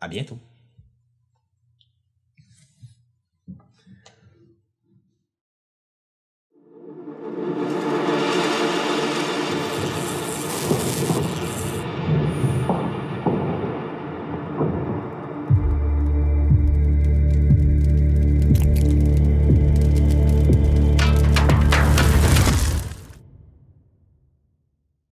à bientôt.